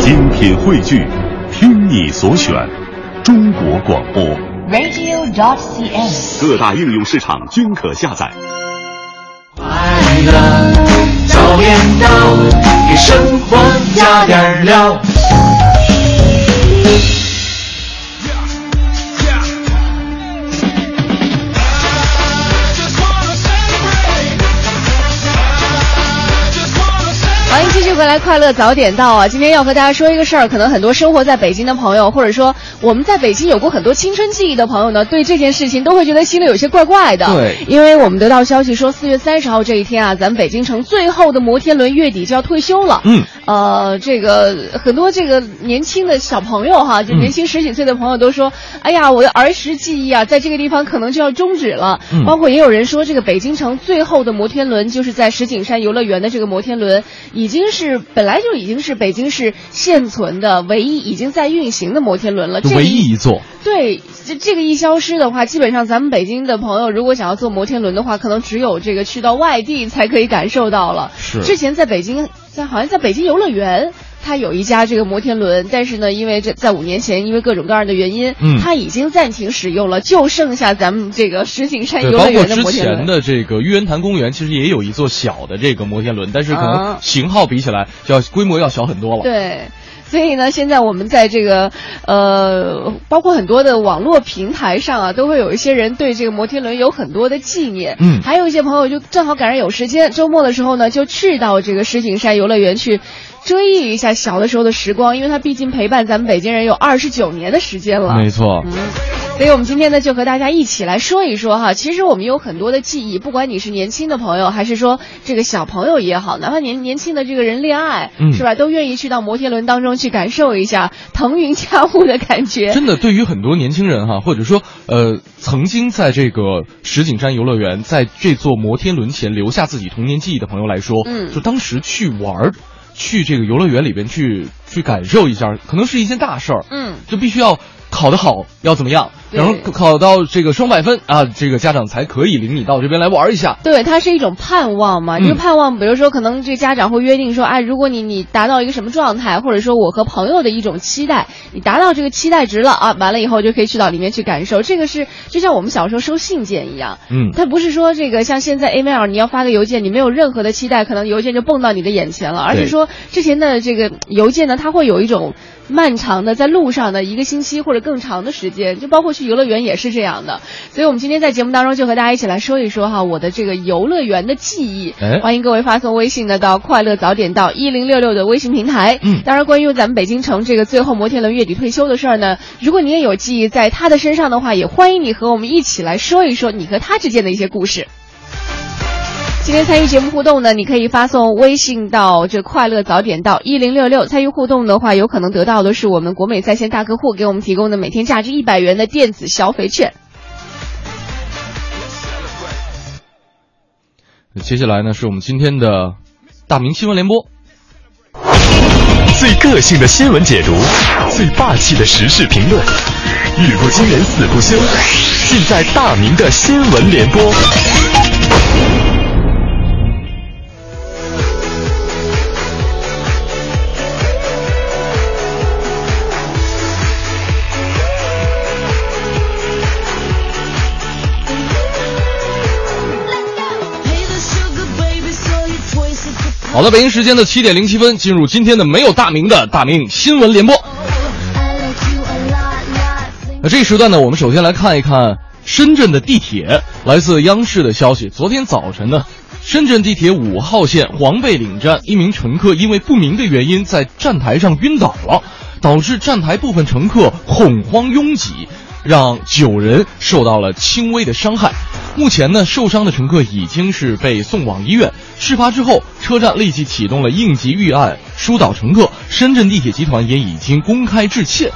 精品汇聚，听你所选，中国广播。radio.cn。各大应用市场均可下载。快乐早点到，给生活加点料。继续回来，快乐早点到啊！今天要和大家说一个事儿，可能很多生活在北京的朋友，或者说我们在北京有过很多青春记忆的朋友呢，对这件事情都会觉得心里有些怪怪的。对因为我们得到消息说，四月三十号这一天啊，咱们北京城最后的摩天轮月底就要退休了。嗯，呃，这个很多这个年轻的小朋友哈，就年轻十几岁的朋友都说，哎呀，我的儿时记忆啊，在这个地方可能就要终止了。嗯包括也有人说，这个北京城最后的摩天轮就是在石景山游乐园的这个摩天轮，已经是本来就已经是北京市现存的唯一已经在运行的摩天轮了。这唯一一座。对，这这个一消失的话，基本上咱们北京的朋友如果想要坐摩天轮的话，可能只有这个去到外地才可以感受到了。是之前在北京，在好像在北京游乐园。它有一家这个摩天轮，但是呢，因为这在五年前，因为各种各样的原因，嗯它已经暂停使用了，就剩下咱们这个石景山，游乐园的包括之摩天轮。前的这个玉渊潭公园，其实也有一座小的这个摩天轮，但是可能啊型号比起来，就要规模要小很多了。对，所以呢，现在我们在这个呃，包括很多的网络平台上啊，都会有一些人对这个摩天轮有很多的纪念。嗯还有一些朋友就正好赶上有时间，周末的时候呢，就去到这个石景山游乐园去。追忆一下小的时候的时光，因为它毕竟陪伴咱们北京人有二十九年的时间了。没错。嗯，所以我们今天呢，就和大家一起来说一说哈。其实我们有很多的记忆，不管你是年轻的朋友，还是说这个小朋友也好，哪怕年年轻的这个人恋爱，嗯是吧，都愿意去到摩天轮当中去感受一下腾云驾雾的感觉。真的，对于很多年轻人哈，或者说呃，曾经在这个石景山游乐园，在这座摩天轮前留下自己童年记忆的朋友来说，嗯就当时去玩儿，去这个游乐园里边去去感受一下，可能是一件大事儿。嗯，就必须要考得好，要怎么样？对然后考到这个双百分啊，这个家长才可以领你到这边来玩一下。对，它是一种盼望嘛。嗯这个盼望，比如说，可能这家长会约定说，哎，如果你你达到一个什么状态，或者说我和朋友的一种期待，你达到这个期待值了啊，完了以后就可以去到里面去感受。这个是就像我们小时候收信件一样，嗯，它不是说这个像现在 email 你要发个邮件，你没有任何的期待，可能邮件就蹦到你的眼前了，而是说之前的这个邮件呢，它会有一种漫长的在路上的一个星期或者更长的时间，就包括去游乐园也是这样的。所以我们今天在节目当中就和大家一起来说一说哈，我的这个游乐园的记忆。哎欢迎各位发送微信呢到快乐早点到一零六六的微信平台。嗯当然关于咱们北京城这个最后摩天轮月底退休的事儿呢，如果你也有记忆在他的身上的话，也欢迎你和我们一起来说一说你和他之间的一些故事。今天参与节目互动呢，你可以发送微信到这快乐早点到一零六六。参与互动的话，有可能得到的是我们国美在线大客户给我们提供的每天价值一百元的电子消费券。接下来呢是我们今天的大明新闻联播。最个性的新闻解读，最霸气的时事评论，语不惊人死不休，尽在大明的新闻联播。好的，北京时间的七点零七分，进入今天的没有大名的大明新闻联播。那这一时段呢，我们首先来看一看深圳的地铁。来自央视的消息，昨天早晨呢，深圳地铁五号线黄贝岭站一名乘客因为不明的原因在站台上晕倒了，导致站台部分乘客恐慌拥挤，让九人受到了轻微的伤害。目前呢，受伤的乘客已经是被送往医院。事发之后，车站立即启动了应急预案，疏导乘客。深圳地铁集团也已经公开致歉。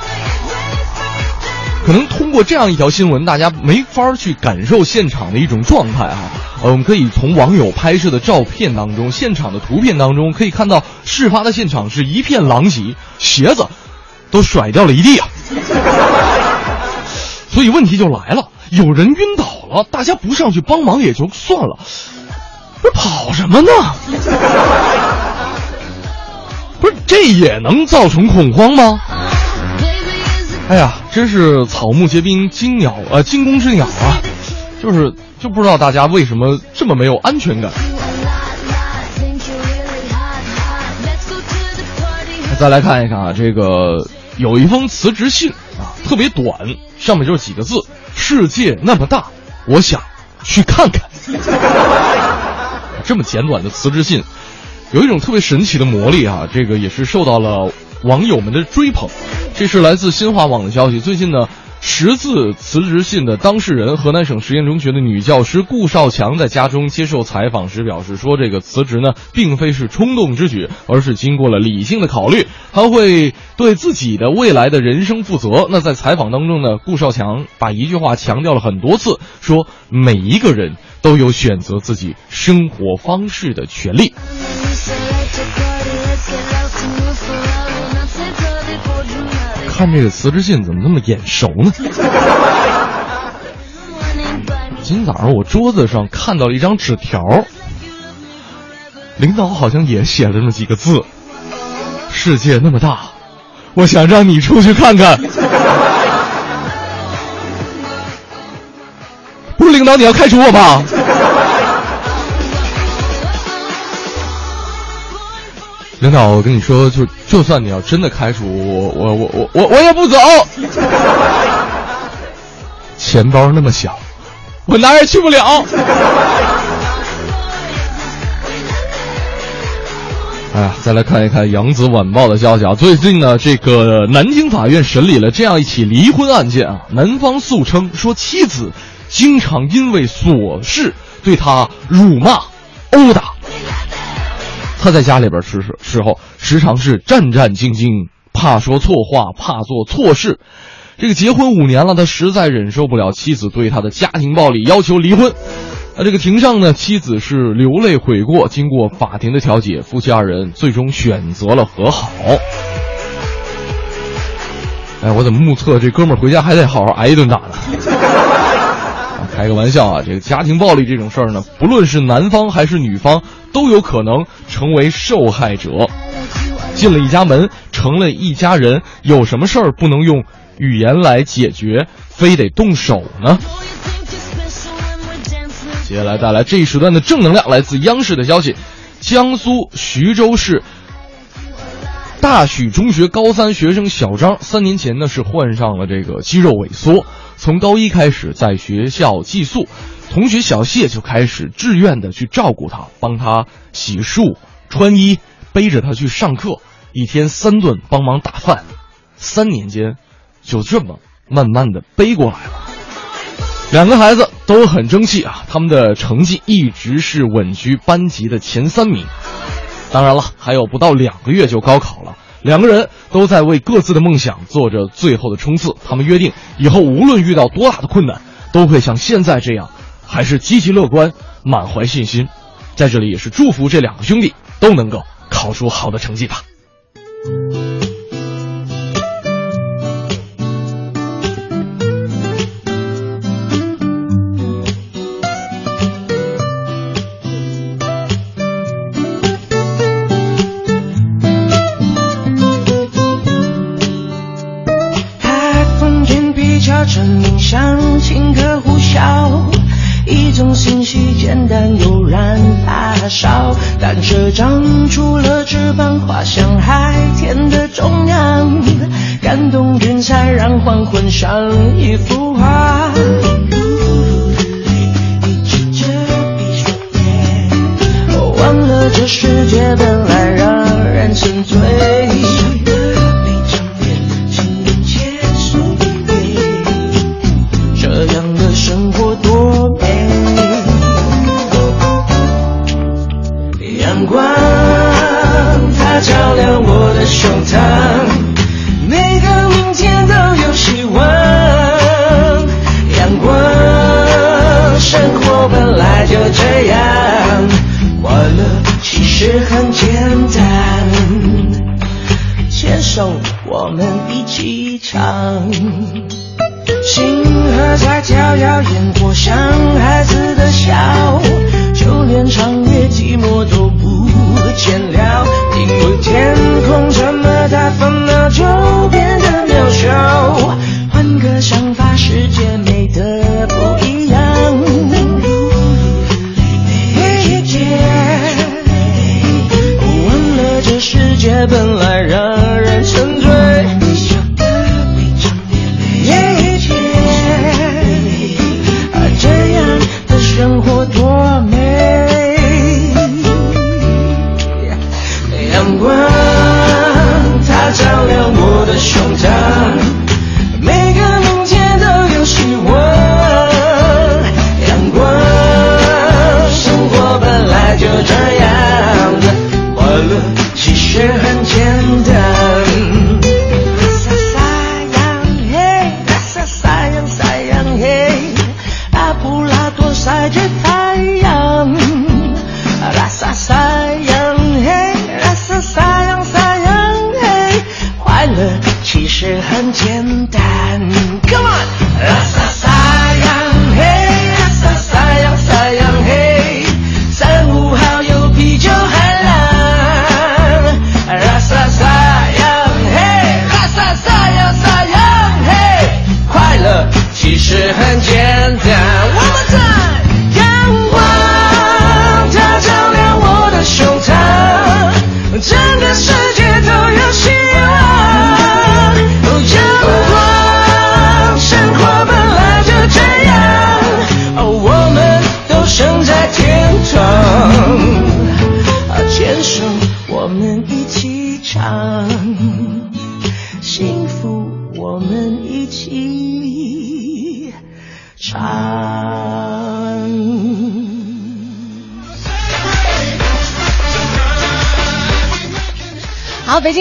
可能通过这样一条新闻，大家没法去感受现场的一种状态啊。我们可以从网友拍摄的照片当中、现场的图片当中，可以看到事发的现场是一片狼藉，鞋子都甩掉了一地啊。所以问题就来了，有人晕倒了，大家不上去帮忙也就算了，这跑什么呢？不是这也能造成恐慌吗？哎呀，真是草木皆兵，惊鸟呃惊弓之鸟啊！就是就不知道大家为什么这么没有安全感。再来看一看啊，这个有一封辞职信啊，特别短，上面就是几个字：“世界那么大，我想去看看。”这么简短的辞职信，有一种特别神奇的魔力啊！这个也是受到了网友们的追捧。这是来自新华网的消息。最近呢。识字辞职信的当事人，河南省实验中学的女教师顾少强在家中接受采访时表示说：“这个辞职呢，并非是冲动之举，而是经过了理性的考虑。她会对自己的未来的人生负责。”那在采访当中呢，顾少强把一句话强调了很多次，说：“每一个人都有选择自己生活方式的权利。”看这个辞职信怎么那么眼熟呢？今天早上我桌子上看到了一张纸条，领导好像也写了那么几个字：“世界那么大，我想让你出去看看。”不是领导，你要开除我吧？领导，我跟你说，就就算你要真的开除我，我我我我我也不走。钱包那么小，我哪也去不了。哎呀，再来看一看《扬子晚报》的消息啊，最近呢，这个南京法院审理了这样一起离婚案件啊，男方诉称说妻子经常因为琐事对他辱骂、殴打。他在家里边吃时时候，时常是战战兢兢，怕说错话，怕做错事。这个结婚五年了，他实在忍受不了妻子对他的家庭暴力，要求离婚。那这个庭上呢，妻子是流泪悔过。经过法庭的调解，夫妻二人最终选择了和好。哎，我怎么目测这哥们儿回家还得好好挨一顿打呢？开个玩笑啊，这个家庭暴力这种事儿呢，不论是男方还是女方。都有可能成为受害者。进了一家门，成了一家人，有什么事儿不能用语言来解决，非得动手呢？接下来带来这一时段的正能量，来自央视的消息：江苏徐州市大许中学高三学生小张，三年前呢是患上了这个肌肉萎缩，从高一开始在学校寄宿。同学小谢就开始志愿的去照顾他，帮他洗漱、穿衣，背着他去上课，一天三顿帮忙打饭，三年间，就这么慢慢的背过来了。两个孩子都很争气啊，他们的成绩一直是稳居班级的前三名。当然了，还有不到两个月就高考了，两个人都在为各自的梦想做着最后的冲刺。他们约定，以后无论遇到多大的困难，都会像现在这样。还是积极乐观，满怀信心，在这里也是祝福这两个兄弟都能够考出好的成绩吧。一种信息简单悠然发烧，单车长出了翅膀，滑向海天的中央，感动云彩让黄昏像一幅画。忘了这世界本来让人沉醉。胸膛，每个明天都有希望。阳光，生活本来就这样，快乐其实很简单，牵手我们一起唱。星河在跳跃，烟火像孩子的笑，就连长 down.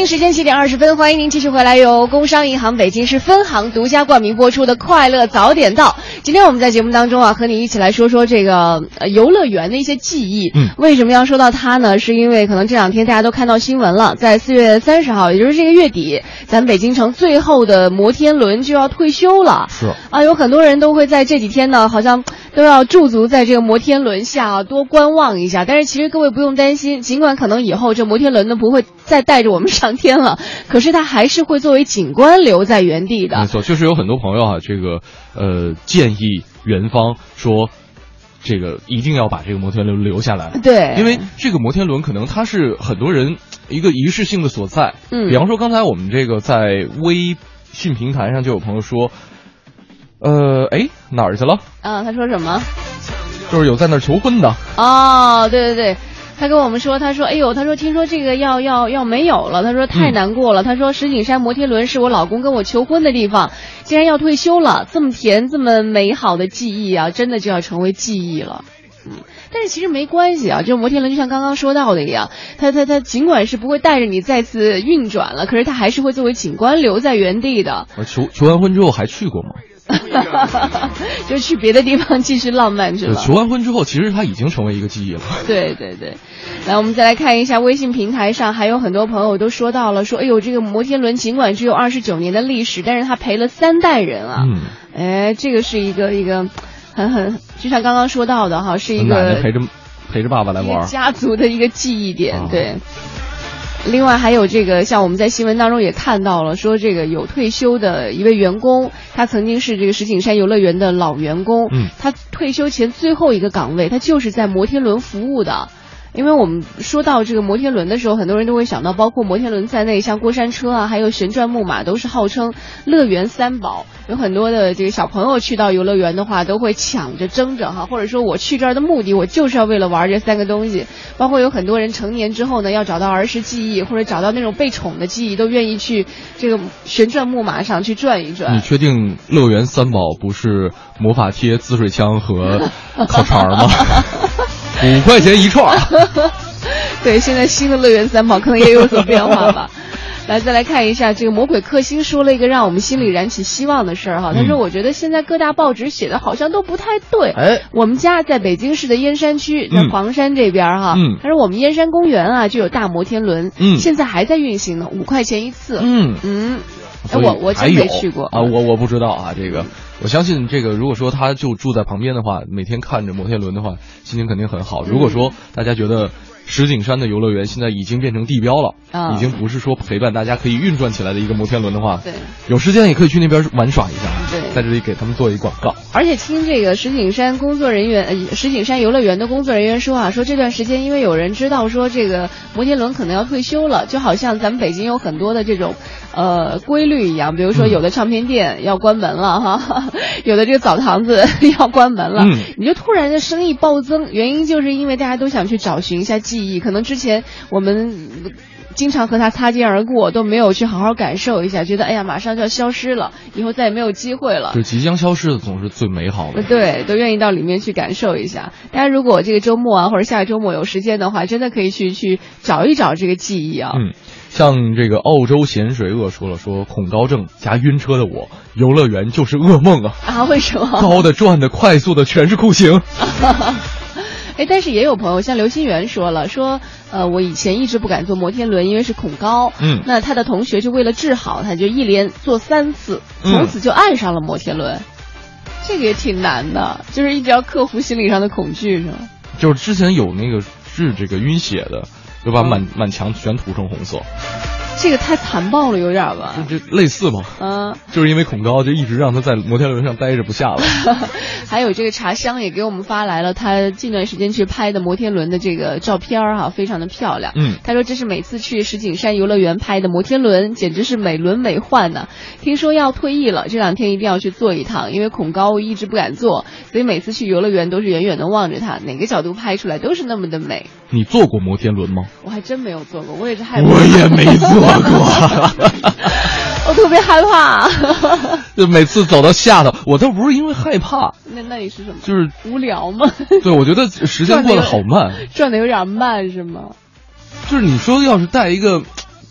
京时间七点二十分，欢迎您继续回来，由工商银行北京市分行独家冠名播出的《快乐早点到》。今天我们在节目当中啊，和你一起来说说这个呃游乐园的一些记忆。嗯为什么要说到它呢？是因为可能这两天大家都看到新闻了，在四月三十号，也就是这个月底，咱北京城最后的摩天轮就要退休了。是啊，有很多人都会在这几天呢，好像都要驻足在这个摩天轮下啊，多观望一下。但是其实各位不用担心，尽管可能以后这摩天轮呢不会再带着我们上天了，可是他还是会作为景观留在原地的。没错，确实有很多朋友啊，这个呃建议元芳说，这个一定要把这个摩天轮留下来。对，因为这个摩天轮可能它是很多人一个仪式性的所在。嗯比方说刚才我们这个在微信平台上就有朋友说，呃，哎哪儿去了？啊，他说什么？就是有在那儿求婚的。哦，对对对，他跟我们说，他说，哎呦，他说听说这个要要要没有了，他说太难过了，他说石景山摩天轮是我老公跟我求婚的地方，竟然要退休了，这么甜这么美好的记忆啊，真的就要成为记忆了。嗯，但是其实没关系啊，这个摩天轮就像刚刚说到的一样，它它它尽管是不会带着你再次运转了，可是它还是会作为景观留在原地的。我求求完婚之后还去过吗？就去别的地方继续浪漫去对，了。求完婚之后，其实他已经成为一个记忆了。对对对，来，我们再来看一下微信平台上，还有很多朋友都说到了，说，哎呦，这个摩天轮尽管只有二十九年的历史，但是它陪了三代人啊。嗯，哎，这个是一个一个很很，就像刚刚说到的哈，是一个奶奶陪着陪着爸爸来玩。家族的一个记忆点，啊对。另外还有这个，像我们在新闻当中也看到了，说这个有退休的一位员工，他曾经是这个石景山游乐园的老员工，嗯他退休前最后一个岗位，他就是在摩天轮服务的。因为我们说到这个摩天轮的时候，很多人都会想到，包括摩天轮在内，像过山车啊，还有旋转木马，都是号称乐园三宝。有很多的这个小朋友去到游乐园的话，都会抢着争着哈，或者说我去这儿的目的，我就是要为了玩这三个东西。包括有很多人成年之后呢，要找到儿时记忆，或者找到那种被宠的记忆，都愿意去这个旋转木马上去转一转你。确定乐园三宝不是魔法贴、滋水枪和 烤肠吗？五块钱一串儿。对，现在新的乐园三宝可能也有所变化吧。来，再来看一下这个魔鬼克星说了一个让我们心里燃起希望的事儿哈。他说：“嗯我觉得现在各大报纸写的好像都不太对。哎，我们家在北京市的燕山区，在嗯黄山这边哈。嗯他说我们燕山公园啊就有大摩天轮，嗯现在还在运行呢，五块钱一次。嗯，嗯，哎我我真没去过啊，我我不知道啊，这个我相信这个，如果说他就住在旁边的话，每天看着摩天轮的话，心情肯定很好。如果说大家觉得石景山的游乐园现在已经变成地标了，啊已经不是说陪伴大家可以运转起来的一个摩天轮的话，对。有时间也可以去那边玩耍一下。对在这里给他们做一广告。而且听这个石景山工作人员，呃，石景山游乐园的工作人员说啊，说这段时间因为有人知道说这个摩天轮可能要退休了，就好像咱们北京有很多的这种呃规律一样，比如说嗯有的唱片店要关门了哈，有的这个澡堂子要关门了，嗯你就突然的生意暴增，原因就是因为大家都想去找寻一下记忆，可能之前我们。经常和它擦肩而过，都没有去好好感受一下，觉得哎呀，马上就要消失了，以后再也没有机会了。就即将消失的总是最美好的。对，都愿意到里面去感受一下。大家如果这个周末啊，或者下个周末有时间的话，真的可以去去找一找这个记忆啊。嗯，像这个澳洲咸水鳄说了，说恐高症加晕车的我，游乐园就是噩梦啊！啊，为什么？高的、转的、快速的，全是酷刑。哎，但是也有朋友像刘心元说了，说呃，我以前一直不敢坐摩天轮，因为是恐高。嗯那他的同学就为了治好，他就一连坐三次，嗯从此就爱上了摩天轮。这个也挺难的，就是一直要克服心理上的恐惧，是吗？就是之前有那个治这个晕血的，就把嗯。满、满墙全涂成红色，这个太残暴了，有点儿吧？就类似吗。嗯，就是因为恐高，就一直让他在摩天轮上待着不下了。还有这个茶香也给我们发来了他近段时间去拍的摩天轮的这个照片儿哈、非常的漂亮。嗯他说这是每次去石景山游乐园拍的摩天轮，简直是美轮美奂呢。听说要退役了，这两天一定要去坐一趟，因为恐高一直不敢坐，所以每次去游乐园都是远远的望着它，哪个角度拍出来都是那么的美。你坐过摩天轮吗？我还真没有坐过，我也是害怕。我也没坐过。我特别害怕。就每次走到下头，我倒不是因为害怕，那那你是什么？就是无聊吗？对我觉得时间过得好慢。转的有点慢是吗？就是你说要是带一个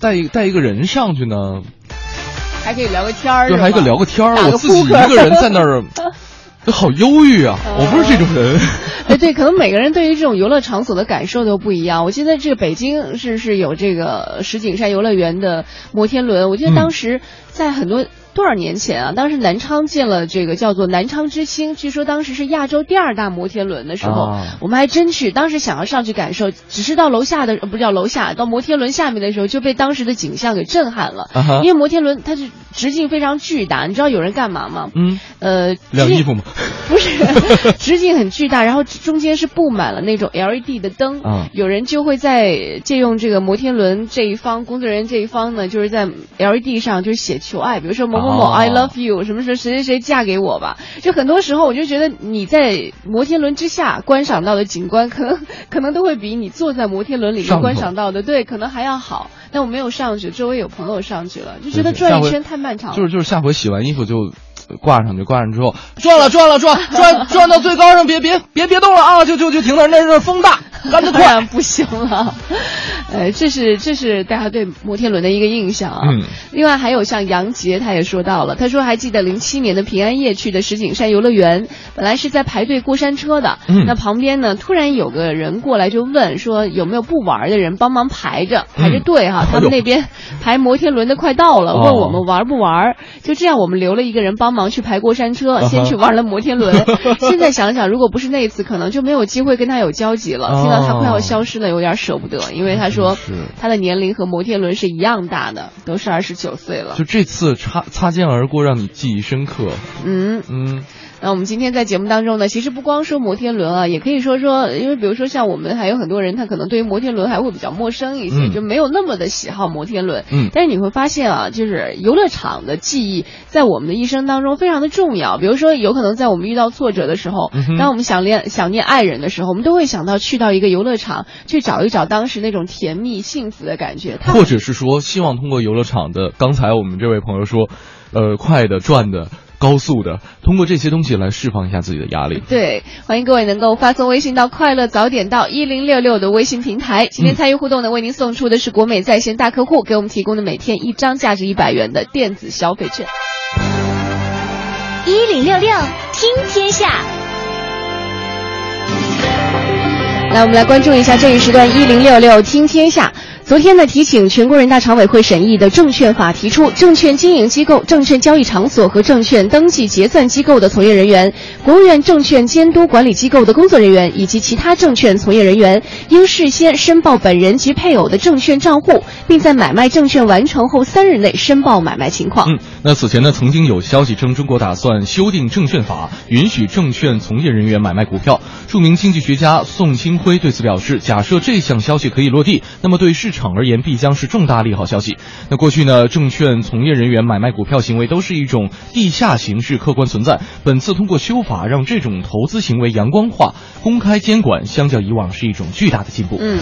带一带一个人上去呢，还可以聊个天儿，就还可以聊个天儿，我自己一个人在那儿，就好忧郁啊！我不是这种人。哎，对，可能每个人对于这种游乐场所的感受都不一样。我记得这个北京是是有这个石景山游乐园的摩天轮，我记得当时在很多。多少年前啊？当时南昌建了这个叫做南昌之星，据说当时是亚洲第二大摩天轮的时候，啊我们还真去。当时想要上去感受，只是到楼下的呃不叫楼下，到摩天轮下面的时候就被当时的景象给震撼了。啊因为摩天轮它是直径非常巨大，你知道有人干嘛吗？嗯，呃，晾衣服吗？不是，直径很巨大，然后中间是布满了那种 LED 的灯。嗯有人就会在借用这个摩天轮这一方，工作人员这一方呢，就是在 LED 上就是写求爱，比如说某某某、哦 I love you，什么什么谁谁谁嫁给我吧。就很多时候，我就觉得你在摩天轮之下观赏到的景观，可能 可能都会比你坐在摩天轮里面观赏到的，对，可能还要好。但我没有上去，周围有朋友上去了，就觉得转一圈太漫长了。就是就是下回洗完衣服就呃挂上去，挂上之后转了转了转 转转到最高上，别别别别动了啊！就就就停那儿，那是风大，干得快。不行了，呃，这是这是大家对摩天轮的一个印象啊。嗯另外还有像杨杰，他也说到了，他说还记得零七年的平安夜去的石景山游乐园，本来是在排队过山车的，嗯那旁边呢突然有个人过来就问说有没有不玩的人帮忙排着排着队哈、他们那边排摩天轮的快到了，哦问我们玩不玩，就这样我们留了一个人帮忙去排过山车，先去玩了摩天轮。现在想想，如果不是那一次，可能就没有机会跟他有交集了。听到他快要消失了，有点舍不得，因为他说他的年龄和摩天轮是一样大的，都是二十九岁了。就这次擦擦肩而过，让你记忆深刻。嗯，嗯，那我们今天在节目当中呢，其实不光说摩天轮啊，也可以说说，因为比如说像我们还有很多人，他可能对于摩天轮还会比较陌生一些，嗯就没有那么的喜好摩天轮。嗯但是你会发现啊，就是游乐场的记忆在我们的一生当中非常的重要。比如说，有可能在我们遇到挫折的时候，嗯当我们想念想念爱人的时候，我们都会想到去到一个游乐场，去找一找当时那种甜蜜幸福的感觉。它或者是说，希望通过游乐场的，刚才我们这位朋友说，呃，快的、转的、高速的，通过这些东西来释放一下自己的压力。对，欢迎各位能够发送微信到“快乐早点到一零六六”的微信平台。今天参与互动呢，为您送出的是国美在线大客户给我们提供的每天一张价值一百元的电子消费券。一零六六听天下，来，我们来关注一下这一时段一零六六听天下。昨天呢，提请全国人大常委会审议的证券法提出，证券经营机构、证券交易场所和证券登记结算机构的从业人员、国务院证券监督管理机构的工作人员以及其他证券从业人员，应事先申报本人及配偶的证券账户，并在买卖证券完成后三日内申报买卖情况。嗯，那此前呢，曾经有消息称中国打算修订证券法，允许证券从业人员买卖股票。著名经济学家宋清辉对此表示，假设这项消息可以落地，那么对市场而言必将是重大利好消息。那过去呢，证券从业人员买卖股票行为都是一种地下形式客观存在，本次通过修法让这种投资行为阳光化、公开监管，相较以往是一种巨大的进步。嗯，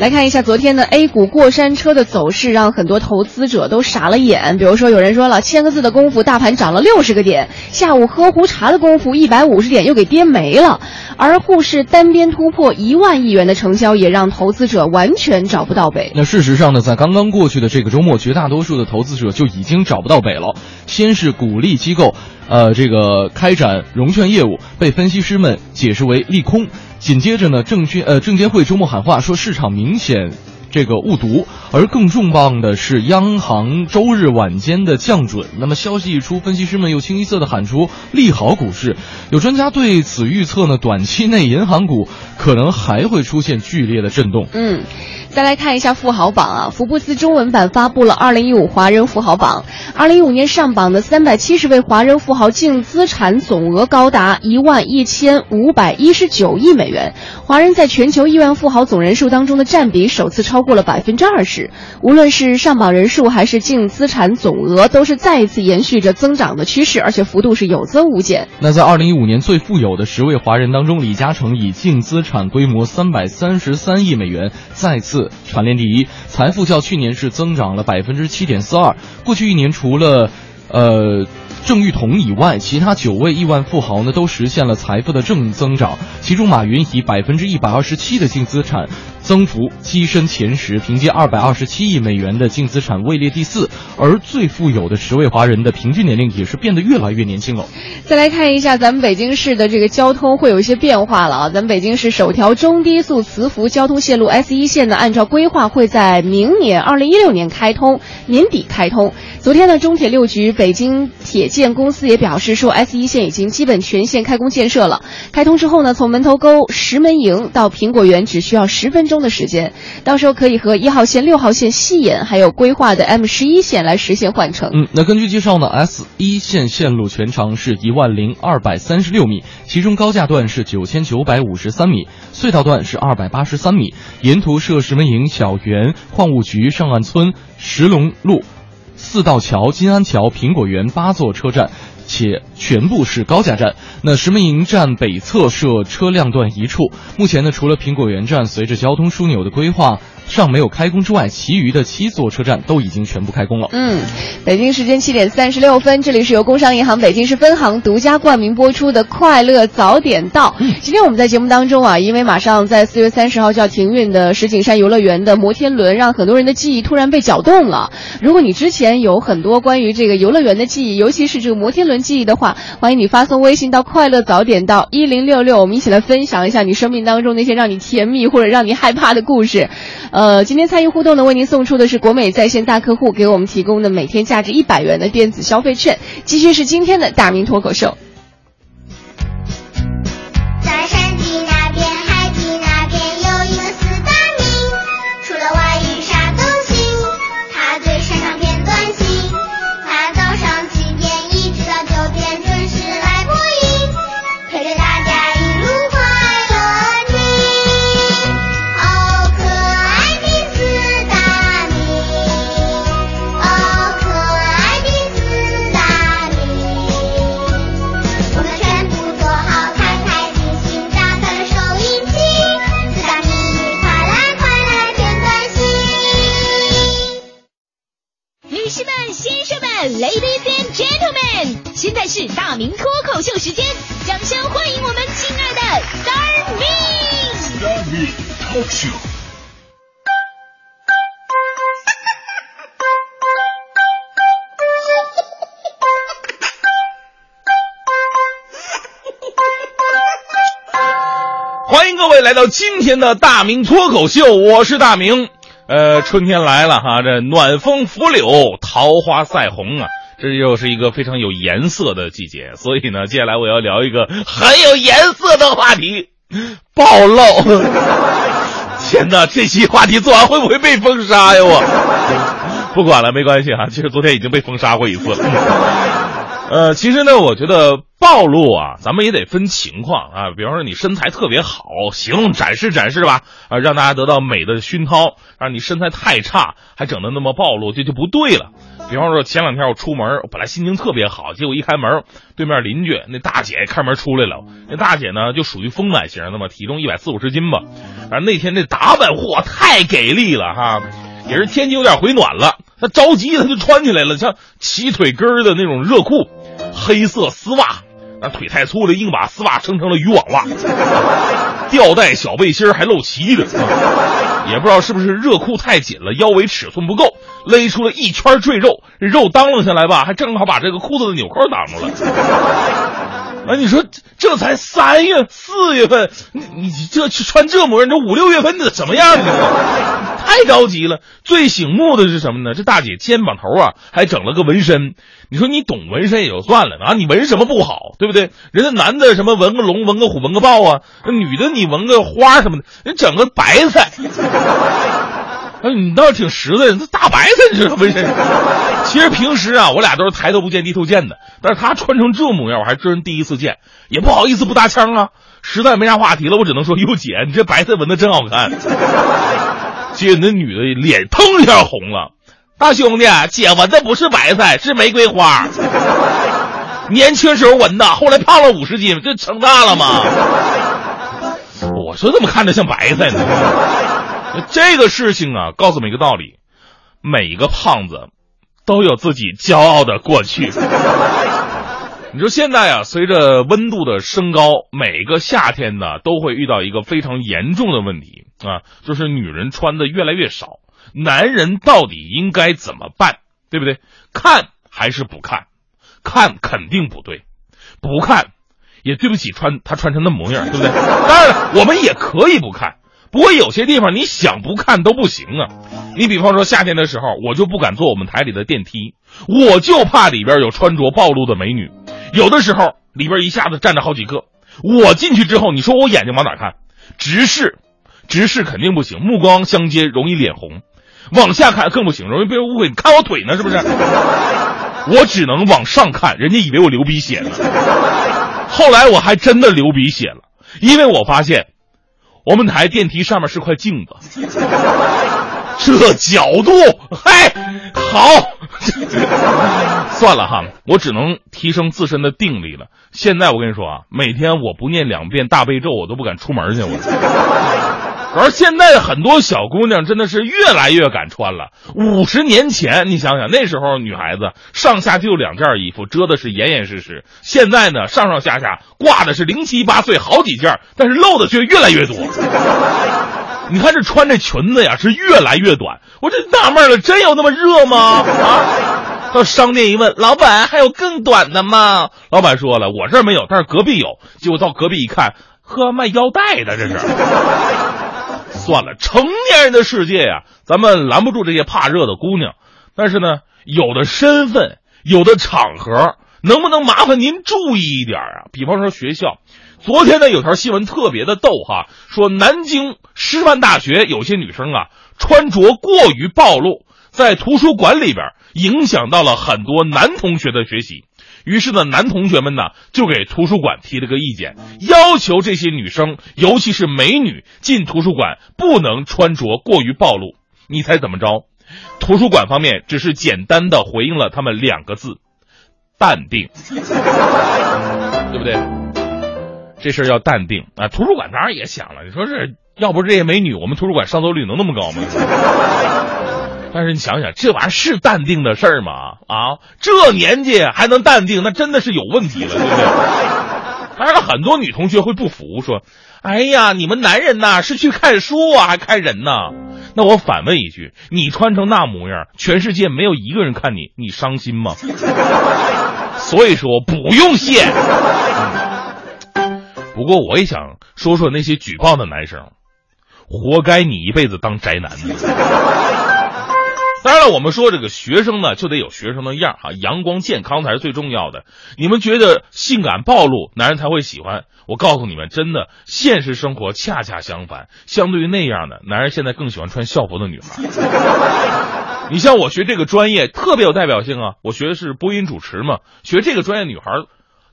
来看一下昨天的 A 股过山车的走势，让很多投资者都傻了眼。比如说，有人说了，千个字的功夫，大盘涨了六十个点；下午喝壶茶的功夫，一百五十点又给跌没了。而沪市单边突破一万亿元的成交，也让投资者完全找不到那事实上呢，在刚刚过去的这个周末，绝大多数的投资者就已经找不到北了。先是鼓励机构，呃，这个开展融券业务，被分析师们解释为利空。紧接着呢，证券呃证监会周末喊话说，市场明显。这个误读，而更重磅的是央行周日晚间的降准。那么消息一出，分析师们又清一色的喊出利好股市。有专家对此预测呢，短期内银行股可能还会出现剧烈的震动。嗯，再来看一下富豪榜啊，福布斯中文版发布了二零一五华人富豪榜。二零一五年上榜的三百七十位华人富豪净资产总额高达一万一千五百一十九亿美元，华人在全球亿万富豪总人数当中的占比首次超。超过了百分之二十，无论是上榜人数还是净资产总额，都是再一次延续着增长的趋势，而且幅度是有增无减。那在二零一五年最富有的十位华人当中，李嘉诚以净资产规模三百三十三亿美元再次蝉联第一，财富较去年是增长了百分之七点四二。过去一年，除了呃。郑裕彤以外，其他九位亿万富豪呢都实现了财富的正增长。其中，马云以百分之一百二十七的净资产增幅跻身前十，凭借二百二十七亿美元的净资产位列第四。而最富有的十位华人的平均年龄也是变得越来越年轻了。再来看一下咱们北京市的这个交通会有一些变化了啊！咱们北京市首条中低速磁浮交通线路 S 一线呢，按照规划会在明年二零一六年开通，年底开通。昨天呢，中铁六局北京铁建公司也表示说，S 一线已经基本全线开工建设了。开通之后呢，从门头沟石门营到苹果园只需要十分钟的时间，到时候可以和一号线、六号线西延，还有规划的 M 十一线来实现换乘。嗯，那根据介绍呢，S 一线线路全长是一万零二百三十六米，其中高架段是九千九百五十三米，隧道段是二百八十三米，沿途设石门营、小园、矿务局、上岸村、石龙路。四道桥、金安桥、苹果园八座车站，且全部是高架站。那石门营站北侧设车辆段一处。目前呢，除了苹果园站随着交通枢纽的规划。尚没有开工之外，其余的七座车站都已经全部开工了。嗯，北京时间七点三十六分，这里是由工商银行北京市分行独家冠名播出的《快乐早点到》。今天我们在节目当中啊，因为马上在四月三十号就要停运的石景山游乐园的摩天轮，让很多人的记忆突然被搅动了。如果你之前有很多关于这个游乐园的记忆，尤其是这个摩天轮记忆的话，欢迎你发送微信到《快乐早点到》一零六六，我们一起来分享一下你生命当中那些让你甜蜜或者让你害怕的故事。呃，呃今天参与互动的，为您送出的是国美在线大客户给我们提供的每天价值一百元的电子消费券。继续是今天的大明脱口秀。是大明脱口秀时间，掌声欢迎我们亲爱的 Star Me。Star Me Talk Show。欢迎各位来到今天的大明脱口秀，我是大明。呃，春天来了哈，这暖风拂柳，桃花赛红啊，这又是一个非常有颜色的季节。所以呢，接下来我要聊一个很有颜色的话题——暴露。天哪，这期话题做完会不会被封杀呀？我 不管了，没关系啊。其实昨天已经被封杀过一次了。呃，其实呢，我觉得暴露啊，咱们也得分情况啊。比方说你身材特别好，行，展示展示吧，啊，让大家得到美的熏陶。让你身材太差，还整的那么暴露，这就不对了。比方说前两天我出门，我本来心情特别好，结果一开门，对面邻居那大姐开门出来了。那大姐呢，就属于丰满型的嘛，体重一百四五十斤吧。反正那天那打扮嚯，太给力了哈，也是天气有点回暖了，她着急，她就穿起来了，像齐腿根的那种热裤。黑色丝袜，那腿太粗了，硬把丝袜撑成了渔网袜。吊带小背心儿还露脐的，也不知道是不是热裤太紧了，腰围尺寸不够，勒出了一圈赘肉，肉当啷下来吧，还正好把这个裤子的纽扣挡住了。啊，你说这这才三月四月份，你你这穿这模样，这五六月份得什么样呢？太着急了。最醒目的是什么呢？这大姐肩膀头啊还整了个纹身。你说你懂纹身也就算了啊，你纹什么不好，对不对？人家男的什么纹个龙、纹个虎、纹个豹啊，那女的你纹个花什么的，人整个白菜。哎，你倒是挺实在，这大白菜你知道纹身。其实平时啊，我俩都是抬头不见低头见的，但是他穿成这模样，我还真第一次见，也不好意思不搭腔啊。实在没啥话题了，我只能说：“哟姐，你这白菜纹的真好看。”结果那女的脸腾一下红了。大兄弟，姐纹的不是白菜，是玫瑰花。年轻时候纹的，后来胖了五十斤，这成大了吗？我说怎么看着像白菜呢？这个事情啊，告诉我们一个道理：每一个胖子都有自己骄傲的过去。你说现在啊，随着温度的升高，每个夏天呢都会遇到一个非常严重的问题啊，就是女人穿的越来越少。男人到底应该怎么办？对不对？看还是不看？看肯定不对，不看也对不起穿他穿成那模样，对不对？当然了，我们也可以不看，不过有些地方你想不看都不行啊。你比方说夏天的时候，我就不敢坐我们台里的电梯，我就怕里边有穿着暴露的美女。有的时候里边一下子站着好几个，我进去之后，你说我眼睛往哪看？直视，直视肯定不行，目光相接容易脸红。往下看更不行，容易被人误会。你看我腿呢，是不是？我只能往上看，人家以为我流鼻血了。后来我还真的流鼻血了，因为我发现我们台电梯上面是块镜子，这角度，嗨，好。算了哈，我只能提升自身的定力了。现在我跟你说啊，每天我不念两遍大悲咒，我都不敢出门去。我。而现在很多小姑娘真的是越来越敢穿了。五十年前，你想想那时候女孩子上下就两件衣服，遮的是严严实实。现在呢，上上下下挂的是零七八碎好几件，但是露的却越来越多。你看这穿这裙子呀，是越来越短。我这纳闷了，真有那么热吗？啊！到商店一问，老板还有更短的吗？老板说了，我这儿没有，但是隔壁有。结果到隔壁一看，呵，卖腰带的这是。算了，成年人的世界呀，咱们拦不住这些怕热的姑娘。但是呢，有的身份，有的场合，能不能麻烦您注意一点啊？比方说学校，昨天呢有条新闻特别的逗哈，说南京师范大学有些女生啊穿着过于暴露，在图书馆里边影响到了很多男同学的学习。于是呢，男同学们呢就给图书馆提了个意见，要求这些女生，尤其是美女，进图书馆不能穿着过于暴露。你猜怎么着？图书馆方面只是简单的回应了他们两个字：淡定，对不对？这事儿要淡定啊！图书馆当然也想了，你说是要不是这些美女，我们图书馆上座率能那么高吗？但是你想想，这玩意儿是淡定的事儿吗？啊，这年纪还能淡定，那真的是有问题了，对不对？当然了，很多女同学会不服，说：“哎呀，你们男人呐是去看书啊，还看人呢？”那我反问一句：你穿成那模样，全世界没有一个人看你，你伤心吗？所以说不用谢。不过我也想说说那些举报的男生，活该你一辈子当宅男。当然了，我们说这个学生呢，就得有学生的样儿阳光健康才是最重要的。你们觉得性感暴露，男人才会喜欢？我告诉你们，真的，现实生活恰恰相反。相对于那样的男人，现在更喜欢穿校服的女孩。你像我学这个专业，特别有代表性啊！我学的是播音主持嘛，学这个专业女孩，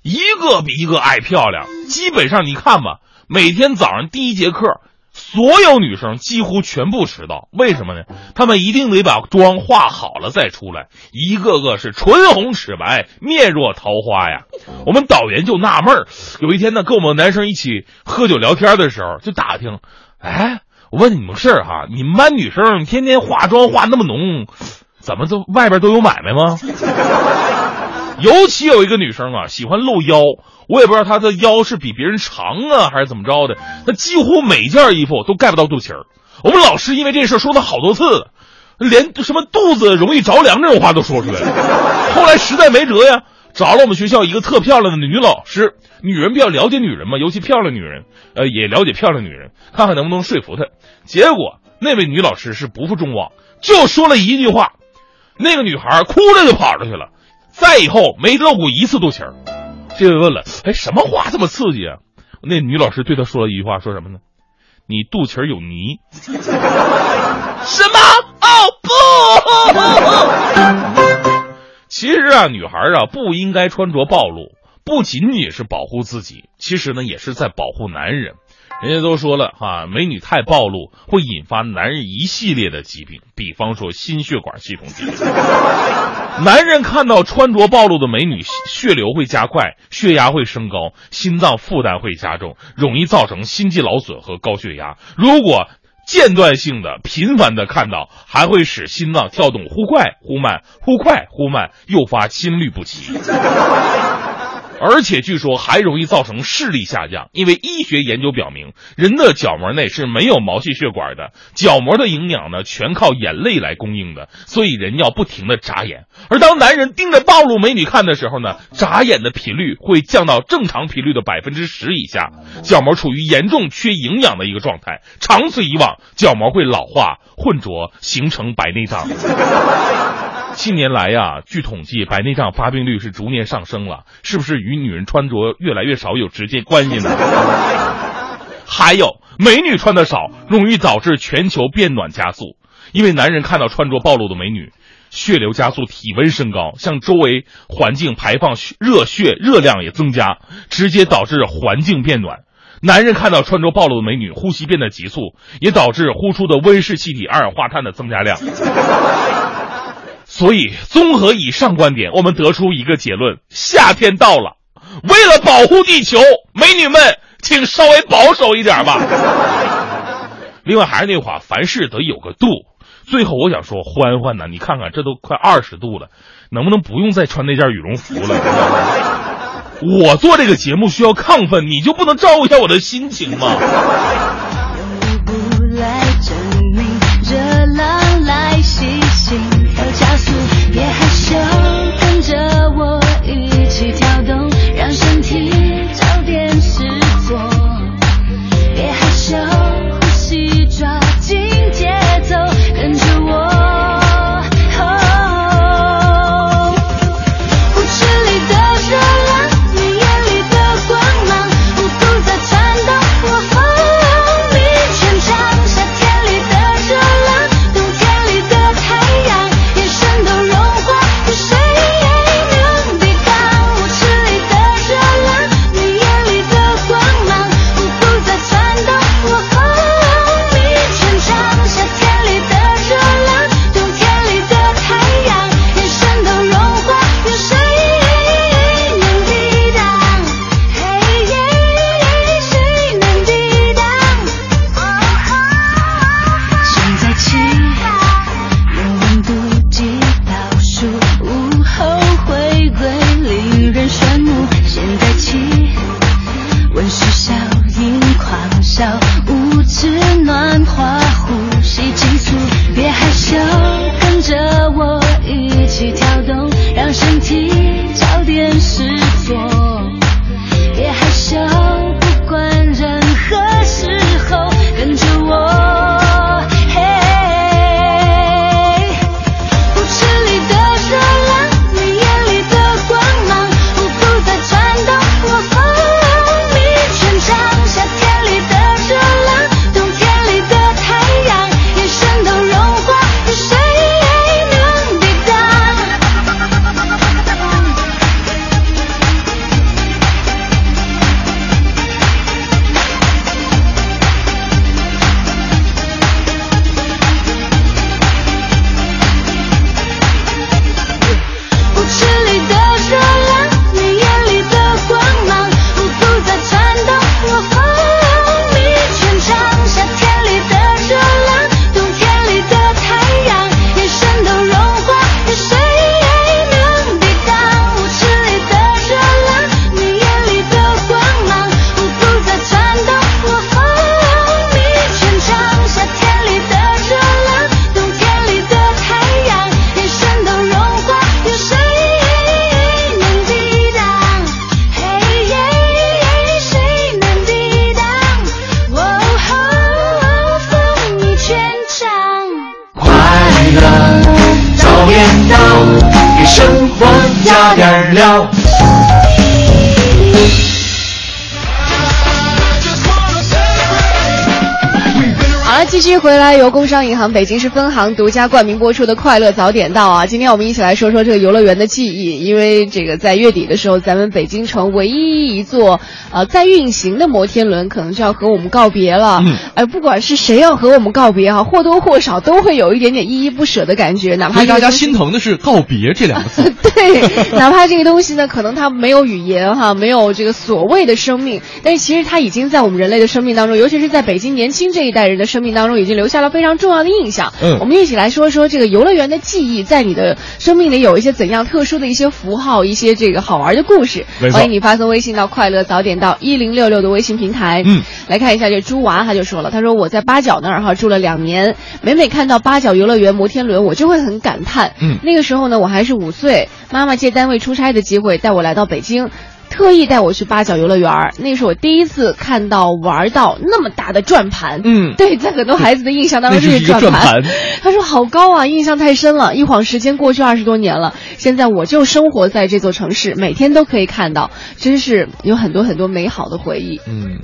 一个比一个爱漂亮。基本上你看吧，每天早上第一节课。所有女生几乎全部迟到，为什么呢？她们一定得把妆化好了再出来，一个个是唇红齿白，面若桃花呀。我们导员就纳闷儿，有一天呢，跟我们男生一起喝酒聊天的时候，就打听，哎，我问你们个事儿哈，你们班女生天天化妆化那么浓，怎么都外边都有买卖吗？尤其有一个女生啊，喜欢露腰，我也不知道她的腰是比别人长啊，还是怎么着的，她几乎每件衣服都盖不到肚脐儿。我们老师因为这事儿说她好多次了，连什么肚子容易着凉这种话都说出来了。后来实在没辙呀，找了我们学校一个特漂亮的女老师，女人比较了解女人嘛，尤其漂亮女人，呃，也了解漂亮女人，看看能不能说服她。结果那位女老师是不负众望，就说了一句话，那个女孩哭着就跑出去了。再以后没露过一次肚脐儿，这位问了，哎，什么话这么刺激啊？那女老师对他说了一句话，说什么呢？你肚脐儿有泥。什么？哦不！其实啊，女孩啊不应该穿着暴露，不仅仅是保护自己，其实呢也是在保护男人。人家都说了哈，美女太暴露会引发男人一系列的疾病，比方说心血管系统疾病。男人看到穿着暴露的美女，血流会加快，血压会升高，心脏负担会加重，容易造成心肌劳损和高血压。如果间断性的、频繁的看到，还会使心脏跳动忽快忽慢，忽快忽慢，诱发心律不齐。而且据说还容易造成视力下降，因为医学研究表明，人的角膜内是没有毛细血管的，角膜的营养呢全靠眼泪来供应的，所以人要不停的眨眼。而当男人盯着暴露美女看的时候呢，眨眼的频率会降到正常频率的百分之十以下，角膜处于严重缺营养的一个状态，长此以往，角膜会老化、混浊，形成白内障。近年来呀，据统计，白内障发病率是逐年上升了，是不是与女人穿着越来越少有直接关系呢？还有，美女穿的少，容易导致全球变暖加速，因为男人看到穿着暴露的美女，血流加速，体温升高，向周围环境排放热血，热量也增加，直接导致环境变暖。男人看到穿着暴露的美女，呼吸变得急促，也导致呼出的温室气体二氧化碳的增加量。所以，综合以上观点，我们得出一个结论：夏天到了，为了保护地球，美女们，请稍微保守一点吧。另外，还是那话，凡事得有个度。最后，我想说，欢欢呐，你看看，这都快二十度了，能不能不用再穿那件羽绒服了？我做这个节目需要亢奋，你就不能照顾一下我的心情吗？好了，继续回来，由工商银行北京市分行独家冠名播出的《快乐早点到》啊！今天我们一起来说说这个游乐园的记忆，因为这个在月底的时候，咱们北京城唯一一座呃在运行的摩天轮可能就要和我们告别了。嗯，哎，不管是谁要和我们告别啊，或多或少都会有一点点依依不舍的感觉，哪怕大家心疼的是“告别”这两个字。对，哪怕这个东西呢，可能它没有语言哈，没有这个所谓的生命，但是其实它已经在我们人类的生命当中，尤其是在北京年轻这一代人的生命当中，已经留下了非常重要的印象。嗯我们一起来说说这个游乐园的记忆，在你的生命里有一些怎样特殊的一些符号，一些这个好玩的故事欢迎你发送微信到“快乐早点到一零六六”的微信平台。嗯，来看一下这猪娃他就说了，他说我在八角那儿哈住了两年，每每看到八角游乐园摩天轮，我就会很感叹。嗯那个时候呢，我还是五岁，妈妈借单位出差的机会带我来到北京。特意带我去八角游乐园儿，那是我第一次看到玩到那么大的转盘。嗯对，在很多孩子的印象当中，那就是转转盘他说好高啊，印象太深了。一晃时间过去二十多年了，现在我就生活在这座城市，每天都可以看到，真是有很多很多美好的回忆。嗯，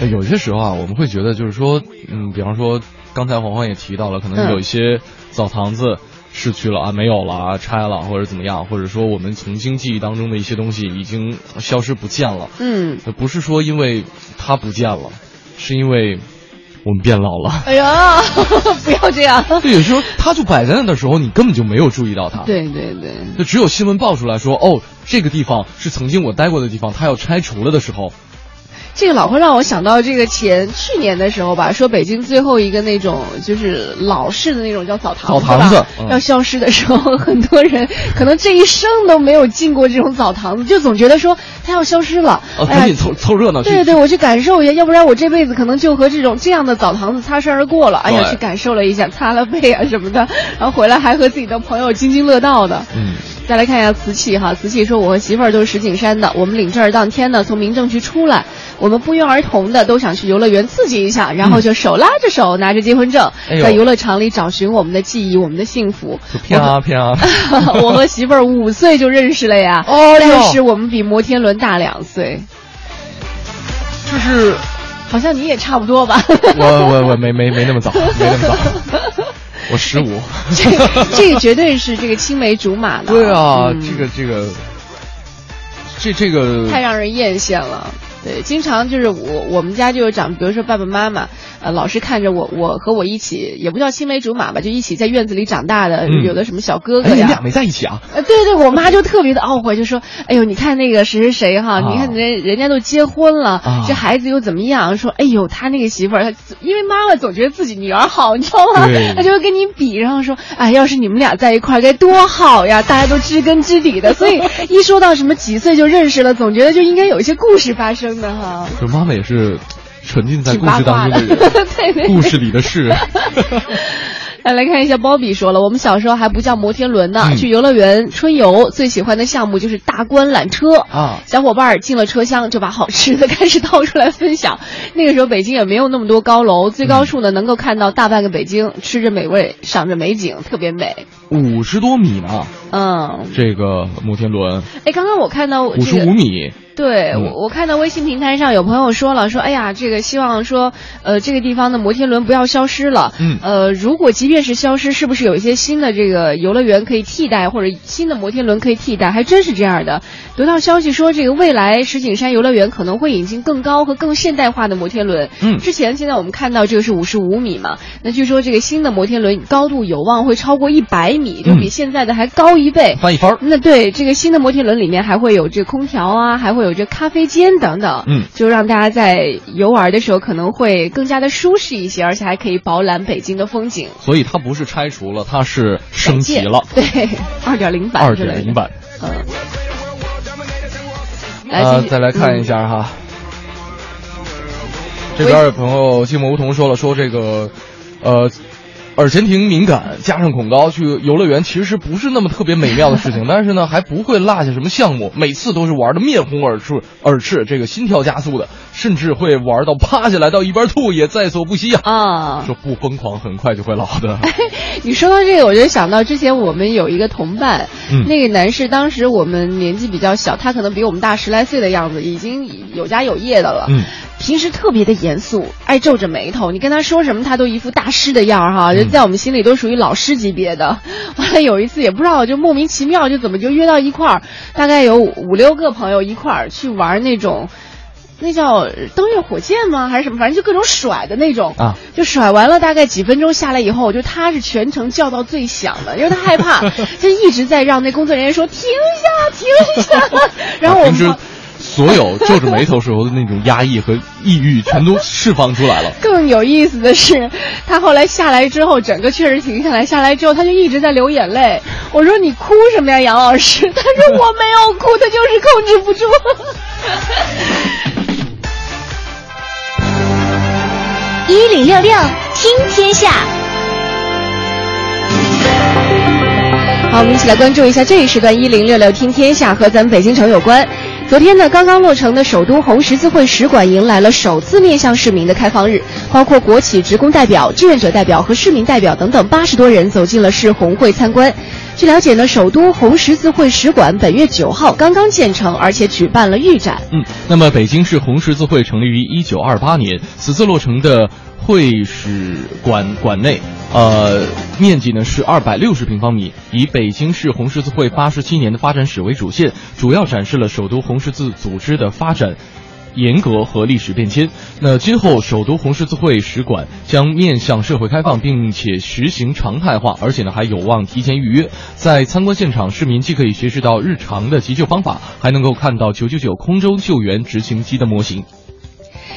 呃有些时候啊，我们会觉得就是说，嗯，比方说刚才黄黄也提到了，可能嗯有一些澡堂子市区了啊，没有了啊，拆了，或者怎么样，或者说我们曾经记忆当中的一些东西已经消失不见了。嗯，呃不是说因为它不见了，是因为我们变老了。哎呀，不要这样。对，有时候它就摆在那的时候，你根本就没有注意到它。对对对，就只有新闻爆出来说，哦，这个地方是曾经我待过的地方，它要拆除了的时候，这个老会让我想到这个前去年的时候吧，说北京最后一个那种就是老式的那种叫澡堂子吧澡堂子嗯要消失的时候，很多人可能这一生都没有进过这种澡堂子，就总觉得说它要消失了，哦，哎呀赶紧凑凑热闹去。对对，我去感受一下，要不然我这辈子可能就和这种这样的澡堂子擦身而过了。哎呀，去感受了一下，擦了背啊什么的，然后回来还和自己的朋友津津乐道的。嗯，再来看一下瓷器哈，瓷器说我和媳妇儿都是石景山的，我们领证儿当天呢从民政局出来，我们不约而同的都想去游乐园刺激一下，然后就手拉着手拿着结婚证，哎在游乐场里找寻我们的记忆，我们的幸福。就骗啊骗啊。我和媳妇儿五岁就认识了呀，哦但是我们比摩天轮大两岁，就是好像你也差不多吧。我我我没没没那么早，没那么早，我十五。这这个绝对是这个青梅竹马的。对啊，嗯这个这个，这这个太让人艳羡了。对，经常就是我我们家就有长，比如说爸爸妈妈，呃，老是看着我，我和我一起，也不叫青梅竹马吧，就一起在院子里长大的，嗯有的什么小哥哎，哥呀你们俩。没在一起啊？呃，对对，我妈就特别的懊悔，就说：“哎呦，你看那个谁谁谁哈，啊你看人人家都结婚了，啊这孩子又怎么样？说，哎呦，他那个媳妇儿，他因为妈妈总觉得自己女儿好，你知道吗对？她就会跟你比，然后说，哎，要是你们俩在一块儿该多好呀！大家都知根知底的，所以一说到什么几岁就认识了，总觉得就应该有一些故事发生的哈。就妈妈也是沉浸在挺故事当中的人，对对对故事里的事。来 来看一下，包比说了，我们小时候还不叫摩天轮呢，嗯去游乐园春游，最喜欢的项目就是大观缆车啊小伙伴儿进了车厢就把好吃的开始掏出来分享。那个时候北京也没有那么多高楼，最高处呢能够看到大半个北京，吃着美味，赏着美景，特别美。五十多米呢，嗯，这个摩天轮哎，刚刚我看到五十五米，对，嗯我我看到微信平台上有朋友说了，说哎呀，这个希望说，呃，这个地方的摩天轮不要消失了。嗯呃，如果即便是消失，是不是有一些新的这个游乐园可以替代，或者新的摩天轮可以替代？还真是这样的。得到消息说，这个未来石景山游乐园可能会引进更高和更现代化的摩天轮。嗯之前现在我们看到这个是五十五米嘛，那据说这个新的摩天轮高度有望会超过一百米，就比嗯现在的还高一倍。翻一番。那对这个新的摩天轮里面还会有这空调啊，还会有着咖啡间等等，嗯就让大家在游玩的时候可能会更加的舒适一些，而且还可以饱览北京的风景。所以它不是拆除了，它是升级了，对，二点零版二点零版。嗯。来，呃，再来看一。下哈，这边有朋友寂寞梧桐说了，说这个，呃，耳前庭敏感，加上恐高，去游乐园其实不是那么特别美妙的事情，但是呢，还不会落下什么项目，每次都是玩的面红耳赤，耳赤，这个心跳加速的，甚至会玩到趴下来到一边吐也在所不惜啊。啊，说不疯狂，很快就会老的。你说到这个，我就想到之前我们有一个同伴，嗯那个男士当时我们年纪比较小，他可能比我们大十来岁的样子，已经有家有业的了。嗯，平时特别的严肃，爱皱着眉头，你跟他说什么，他都一副大师的样儿哈，嗯就在我们心里都属于老师级别的。完了有一次也不知道，就莫名其妙就怎么就约到一块儿，大概有五六个朋友一块儿去玩那种。那叫登月火箭吗？还是什么？反正就各种甩的那种啊！就甩完了，大概几分钟下来以后，就他是全程叫到最响的，因为他害怕，就一直在让那工作人员说停下，停一下。然后我们所有皱着眉头时候的那种压抑和抑郁全都释放出来了。更有意思的是，他后来下来之后，整个确实停下来，下来之后他就一直在流眼泪。我说你哭什么呀，杨老师？他说我没有哭，他就是控制不住。一零六六听天下，好，我们一起来关注一下这一时段一零六六听天下和咱们北京城有关。昨天呢，刚刚落成的首都红十字会使馆迎来了首次面向市民的开放日，包括国企职工代表、志愿者代表和市民代表等等八十多人走进了市红会参观。据了解呢，首都红十字会使馆本月九号刚刚建成，而且举办了预展。嗯，那么北京市红十字会成立于一九二八年，此次落成的会使馆馆内，呃，面积呢是二百六十平方米，以北京市红十字会八十七年的发展史为主线，主要展示了首都红十字组织的发展。严格和历史变迁。那今后首都红十字会使馆将面向社会开放，并且实行常态化，而且呢还有望提前预约。在参观现场，市民既可以学习到日常的急救方法，还能够看到999空中救援执行机的模型。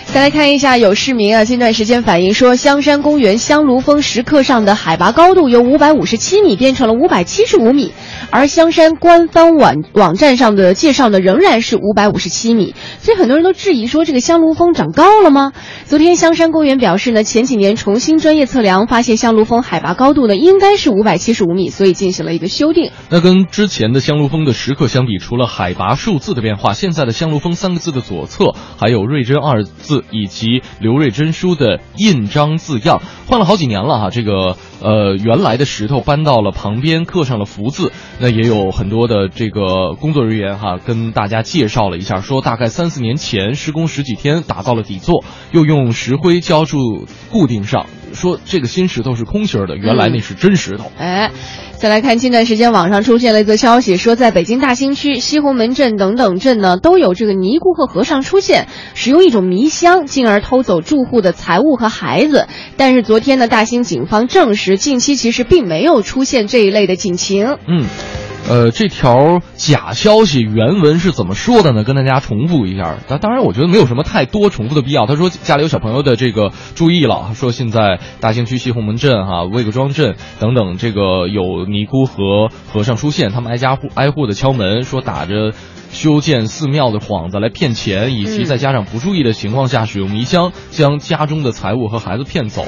再来看一下，有市民啊，近段时间反映说，香山公园香炉峰石刻上的海拔高度由五百五十七米变成了五百七十五米，而香山官方网网站上的介绍呢，仍然是五百五十七米，所以很多人都质疑说，这个香炉峰长高了吗？昨天香山公园表示呢，前几年重新专业测量，发现香炉峰海拔高度呢应该是五百七十五米，所以进行了一个修订。那跟之前的香炉峰的石刻相比，除了海拔数字的变化，现在的香炉峰三个字的左侧还有“瑞珍”二字以及刘瑞珍书的印章字样，换了好几年了哈。这个呃原来的石头搬到了旁边，刻上了福字。那也有很多的这个工作人员哈，跟大家介绍了一下，说大概三四年前施工十几天打造了底座，又用石灰浇筑固定上，说这个新石头是空心儿的，原来那是真石头。哎，再来看近段时间网上出现了一则消息，说在北京大兴区、西红门镇等等镇呢，都有这个尼姑和和尚出现，使用一种迷香，进而偷走住户的财物和孩子。但是昨天呢，大兴警方证实，近期其实并没有出现这一类的警情。嗯。呃，这条假消息原文是怎么说的呢？跟大家重复一下。当当然，我觉得没有什么太多重复的必要。他说家里有小朋友的这个注意了，说现在大兴区西红门镇、哈魏各庄镇等等，这个有尼姑和和尚出现，他们挨家户挨户的敲门，说打着。修建寺庙的幌子来骗钱，以及在家长不注意的情况下使用迷香将家中的财物和孩子骗走。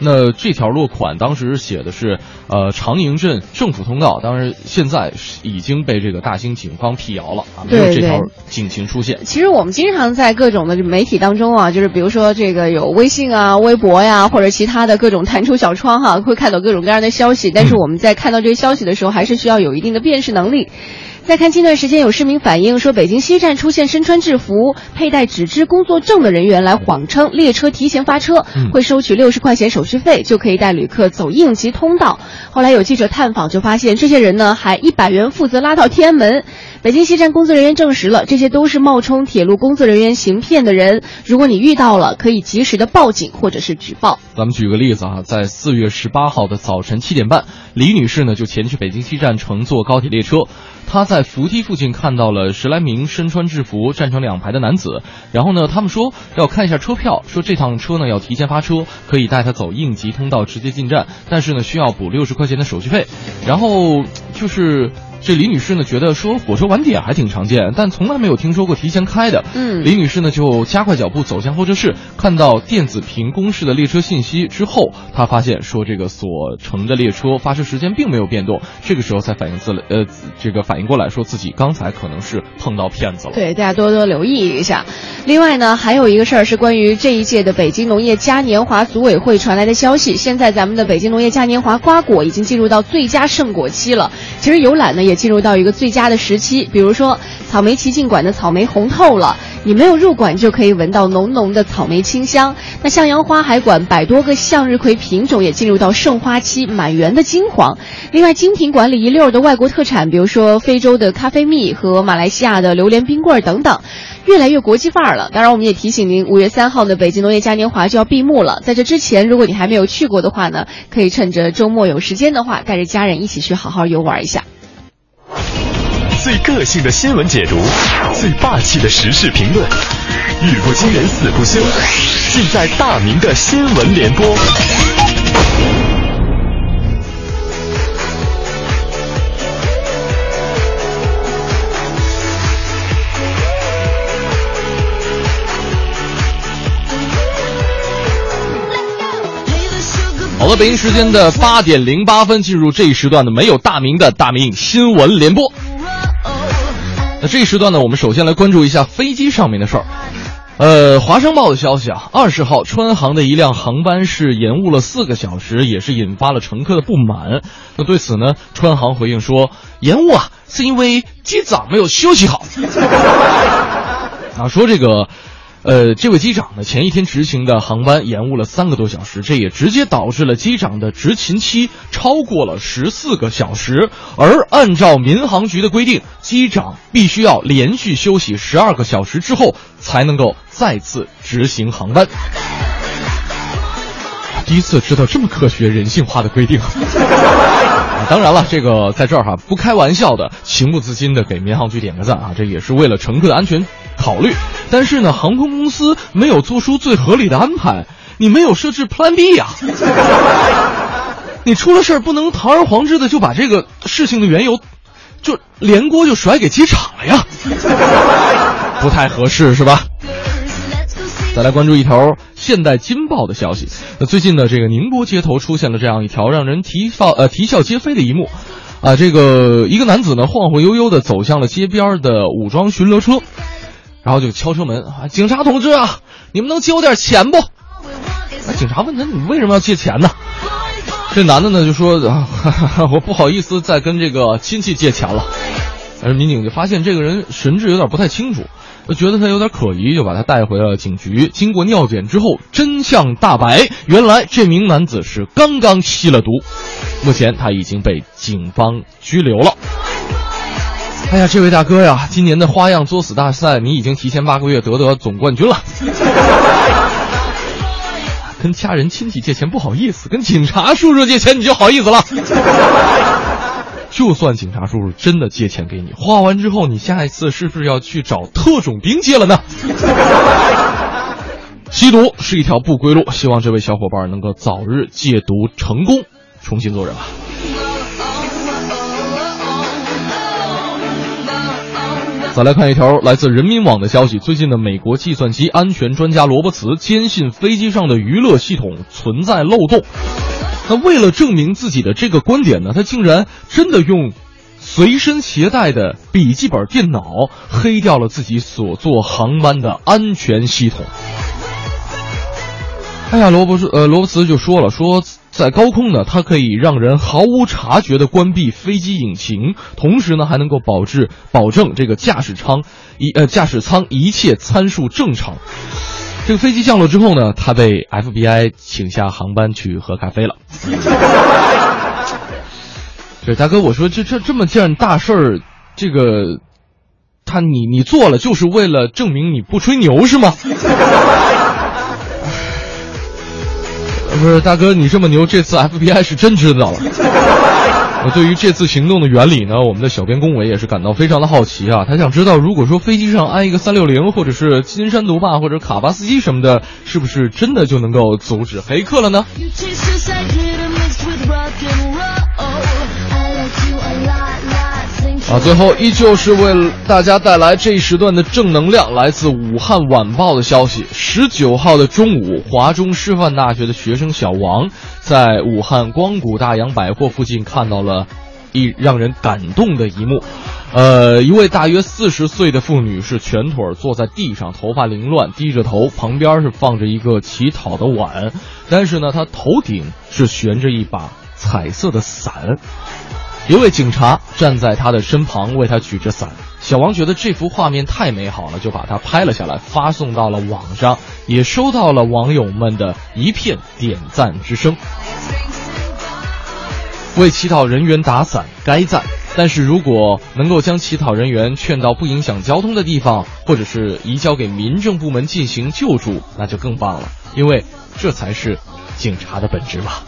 那这条落款当时写的是呃长营镇政府通告，当然现在已经被这个大兴警方辟谣了啊，没有这条警情出现。其实我们经常在各种的媒体当中啊，就是比如说这个有微信啊、微博呀，或者其他的各种弹出小窗哈，会看到各种各样的消息。但是我们在看到这些消息的时候，还是需要有一定的辨识能力。再看近段时间有市民反映说，北京西站出现身穿制服、佩戴纸质工作证的人员来谎称列车提前发车，会收取六十块钱手续费，就可以带旅客走应急通道。后来有记者探访就发现，这些人呢还一百元负责拉到天安门。北京西站工作人员证实了，这些都是冒充铁路工作人员行骗的人。如果你遇到了，可以及时的报警或者是举报。咱们举个例子啊，在四月十八号的早晨七点半，李女士呢就前去北京西站乘坐高铁列车。她在扶梯附近看到了十来名身穿制服站成两排的男子，然后呢，他们说要看一下车票，说这趟车呢要提前发车，可以带她走应急通道直接进站，但是呢需要补六十块钱的手续费。然后就是这李女士呢觉得说火车晚点还挺常见，但从来没有听说过提前开的。嗯李女士呢就加快脚步走向候车室，看到电子屏公示的列车信息之后，她发现说这个所乘的列车发车时间并没有变动，这个时候才反应自来呃这个反应过来说自己刚才可能是碰到骗子了。对，大家多多留意一下。另外呢，还有一个事儿是关于这一届的北京农业嘉年华组委会传来的消息。现在咱们的北京农业嘉年华瓜果已经进入到最佳盛果期了。其实游览呢也进入到一个最佳的时期，比如说草莓奇境馆的草莓红透了，你没有入馆就可以闻到浓浓的草莓清香。那向阳花海馆百多个向日葵品种也进入到盛花期，满园的金黄。另外精品馆里一溜的外国特产，比如说非洲的咖啡蜜和马来西亚的榴莲冰棍等等。越来越国际范儿了。当然，我们也提醒您，五月三号的北京农业嘉年华就要闭幕了。在这之前，如果你还没有去过的话呢，可以趁着周末有时间的话，带着家人一起去好好游玩一下。最个性的新闻解读，最霸气的时事评论，语不惊人死不休，尽在大明的新闻联播。好了，北京时间的八点零八分，进入这一时段的没有大明的大明新闻联播。那这一时段呢，我们首先来关注一下飞机上面的事儿。呃，华商报的消息啊，二十号川航的一辆航班是延误了四个小时，也是引发了乘客的不满。那对此呢，川航回应说，延误啊是因为机长没有休息好。啊，说这个。呃，这位机长呢，前一天执行的航班延误了三个多小时，这也直接导致了机长的执勤期超过了十四个小时。而按照民航局的规定，机长必须要连续休息十二个小时之后，才能够再次执行航班。第一次知道这么科学人性化的规定。当然了，这个在这儿哈不开玩笑的，情不自禁的给民航局点个赞啊，这也是为了乘客的安全考虑。但是呢，航空公司没有做出最合理的安排，你没有设置 Plan B 呀、你出了事儿不能堂而皇之的就把这个事情的缘由，就连锅就甩给机场了呀，不太合适是吧？再来关注一条《现代金报》的消息。那最近呢，这个宁波街头出现了这样一条让人啼笑呃啼笑皆非的一幕，啊，这个一个男子呢晃晃悠悠的走向了街边的武装巡逻车，然后就敲车门啊，警察同志啊，你们能借我点钱不？啊，警察问他你为什么要借钱呢？这男的呢就说啊，我不好意思再跟这个亲戚借钱了。而民警就发现这个人神志有点不太清楚，觉得他有点可疑，就把他带回了警局。经过尿检之后，真相大白，原来这名男子是刚刚吸了毒，目前他已经被警方拘留了。哎呀，这位大哥呀，今年的花样作死大赛你已经提前八个月得得总冠军了。跟家人亲戚借钱不好意思，跟警察叔叔借钱你就好意思了。就算警察叔叔真的借钱给你，花完之后，你下一次是不是要去找特种兵借了呢？吸毒是一条不归路，希望这位小伙伴能够早日戒毒成功，重新做人吧。再来看一条来自人民网的消息，最近的美国计算机安全专家罗伯茨坚信飞机上的娱乐系统存在漏洞。那为了证明自己的这个观点呢，他竟然真的用随身携带的笔记本电脑黑掉了自己所坐航班的安全系统。哎呀，罗伯斯呃罗伯茨就说了，说在高空呢，它可以让人毫无察觉的关闭飞机引擎，同时呢还能够保质保证这个驾驶舱一呃驾驶舱一切参数正常。这个飞机降落之后呢，他被 FBI 请下航班去喝咖啡了。对大哥，我说这这这么件大事儿，这个他你你做了就是为了证明你不吹牛是吗？不是大哥，你这么牛，这次 FBI 是真知道了。我对于这次行动的原理呢，我们的小编龚伟也是感到非常的好奇啊。他想知道，如果说飞机上安一个三六零，或者是金山毒霸，或者卡巴斯基什么的，是不是真的就能够阻止黑客了呢？啊，最后依旧是为大家带来这一时段的正能量，来自武汉晚报的消息。十九号的中午，华中师范大学的学生小王在武汉光谷大洋百货附近看到了一让人感动的一幕。呃，一位大约四十岁的妇女是蜷腿坐在地上，头发凌乱，低着头，旁边是放着一个乞讨的碗，但是呢，她头顶是悬着一把彩色的伞。一位警察站在他的身旁，为他举着伞。小王觉得这幅画面太美好了，就把它拍了下来，发送到了网上，也收到了网友们的一片点赞之声。为乞讨人员打伞，该赞。但是如果能够将乞讨人员劝到不影响交通的地方，或者是移交给民政部门进行救助，那就更棒了，因为这才是警察的本质吧。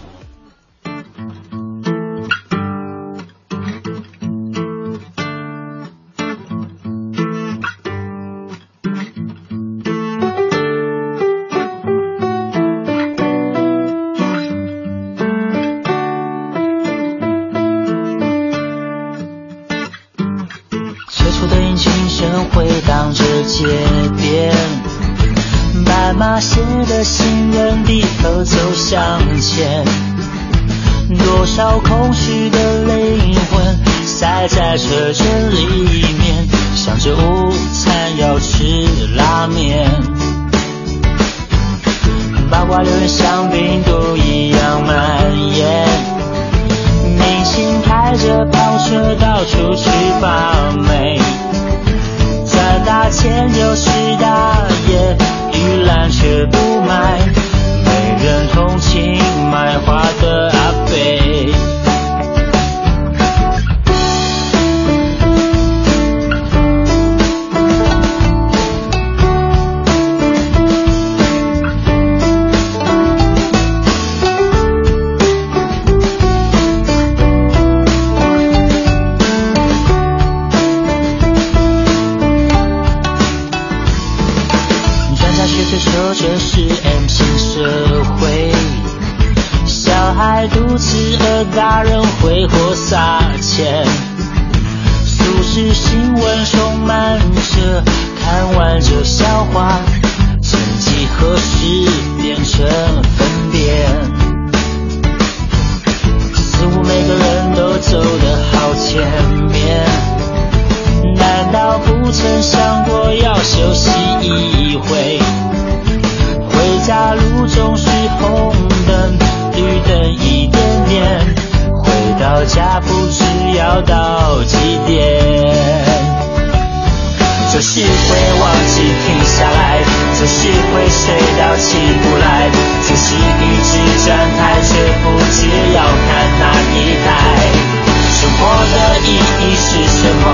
意义是什么？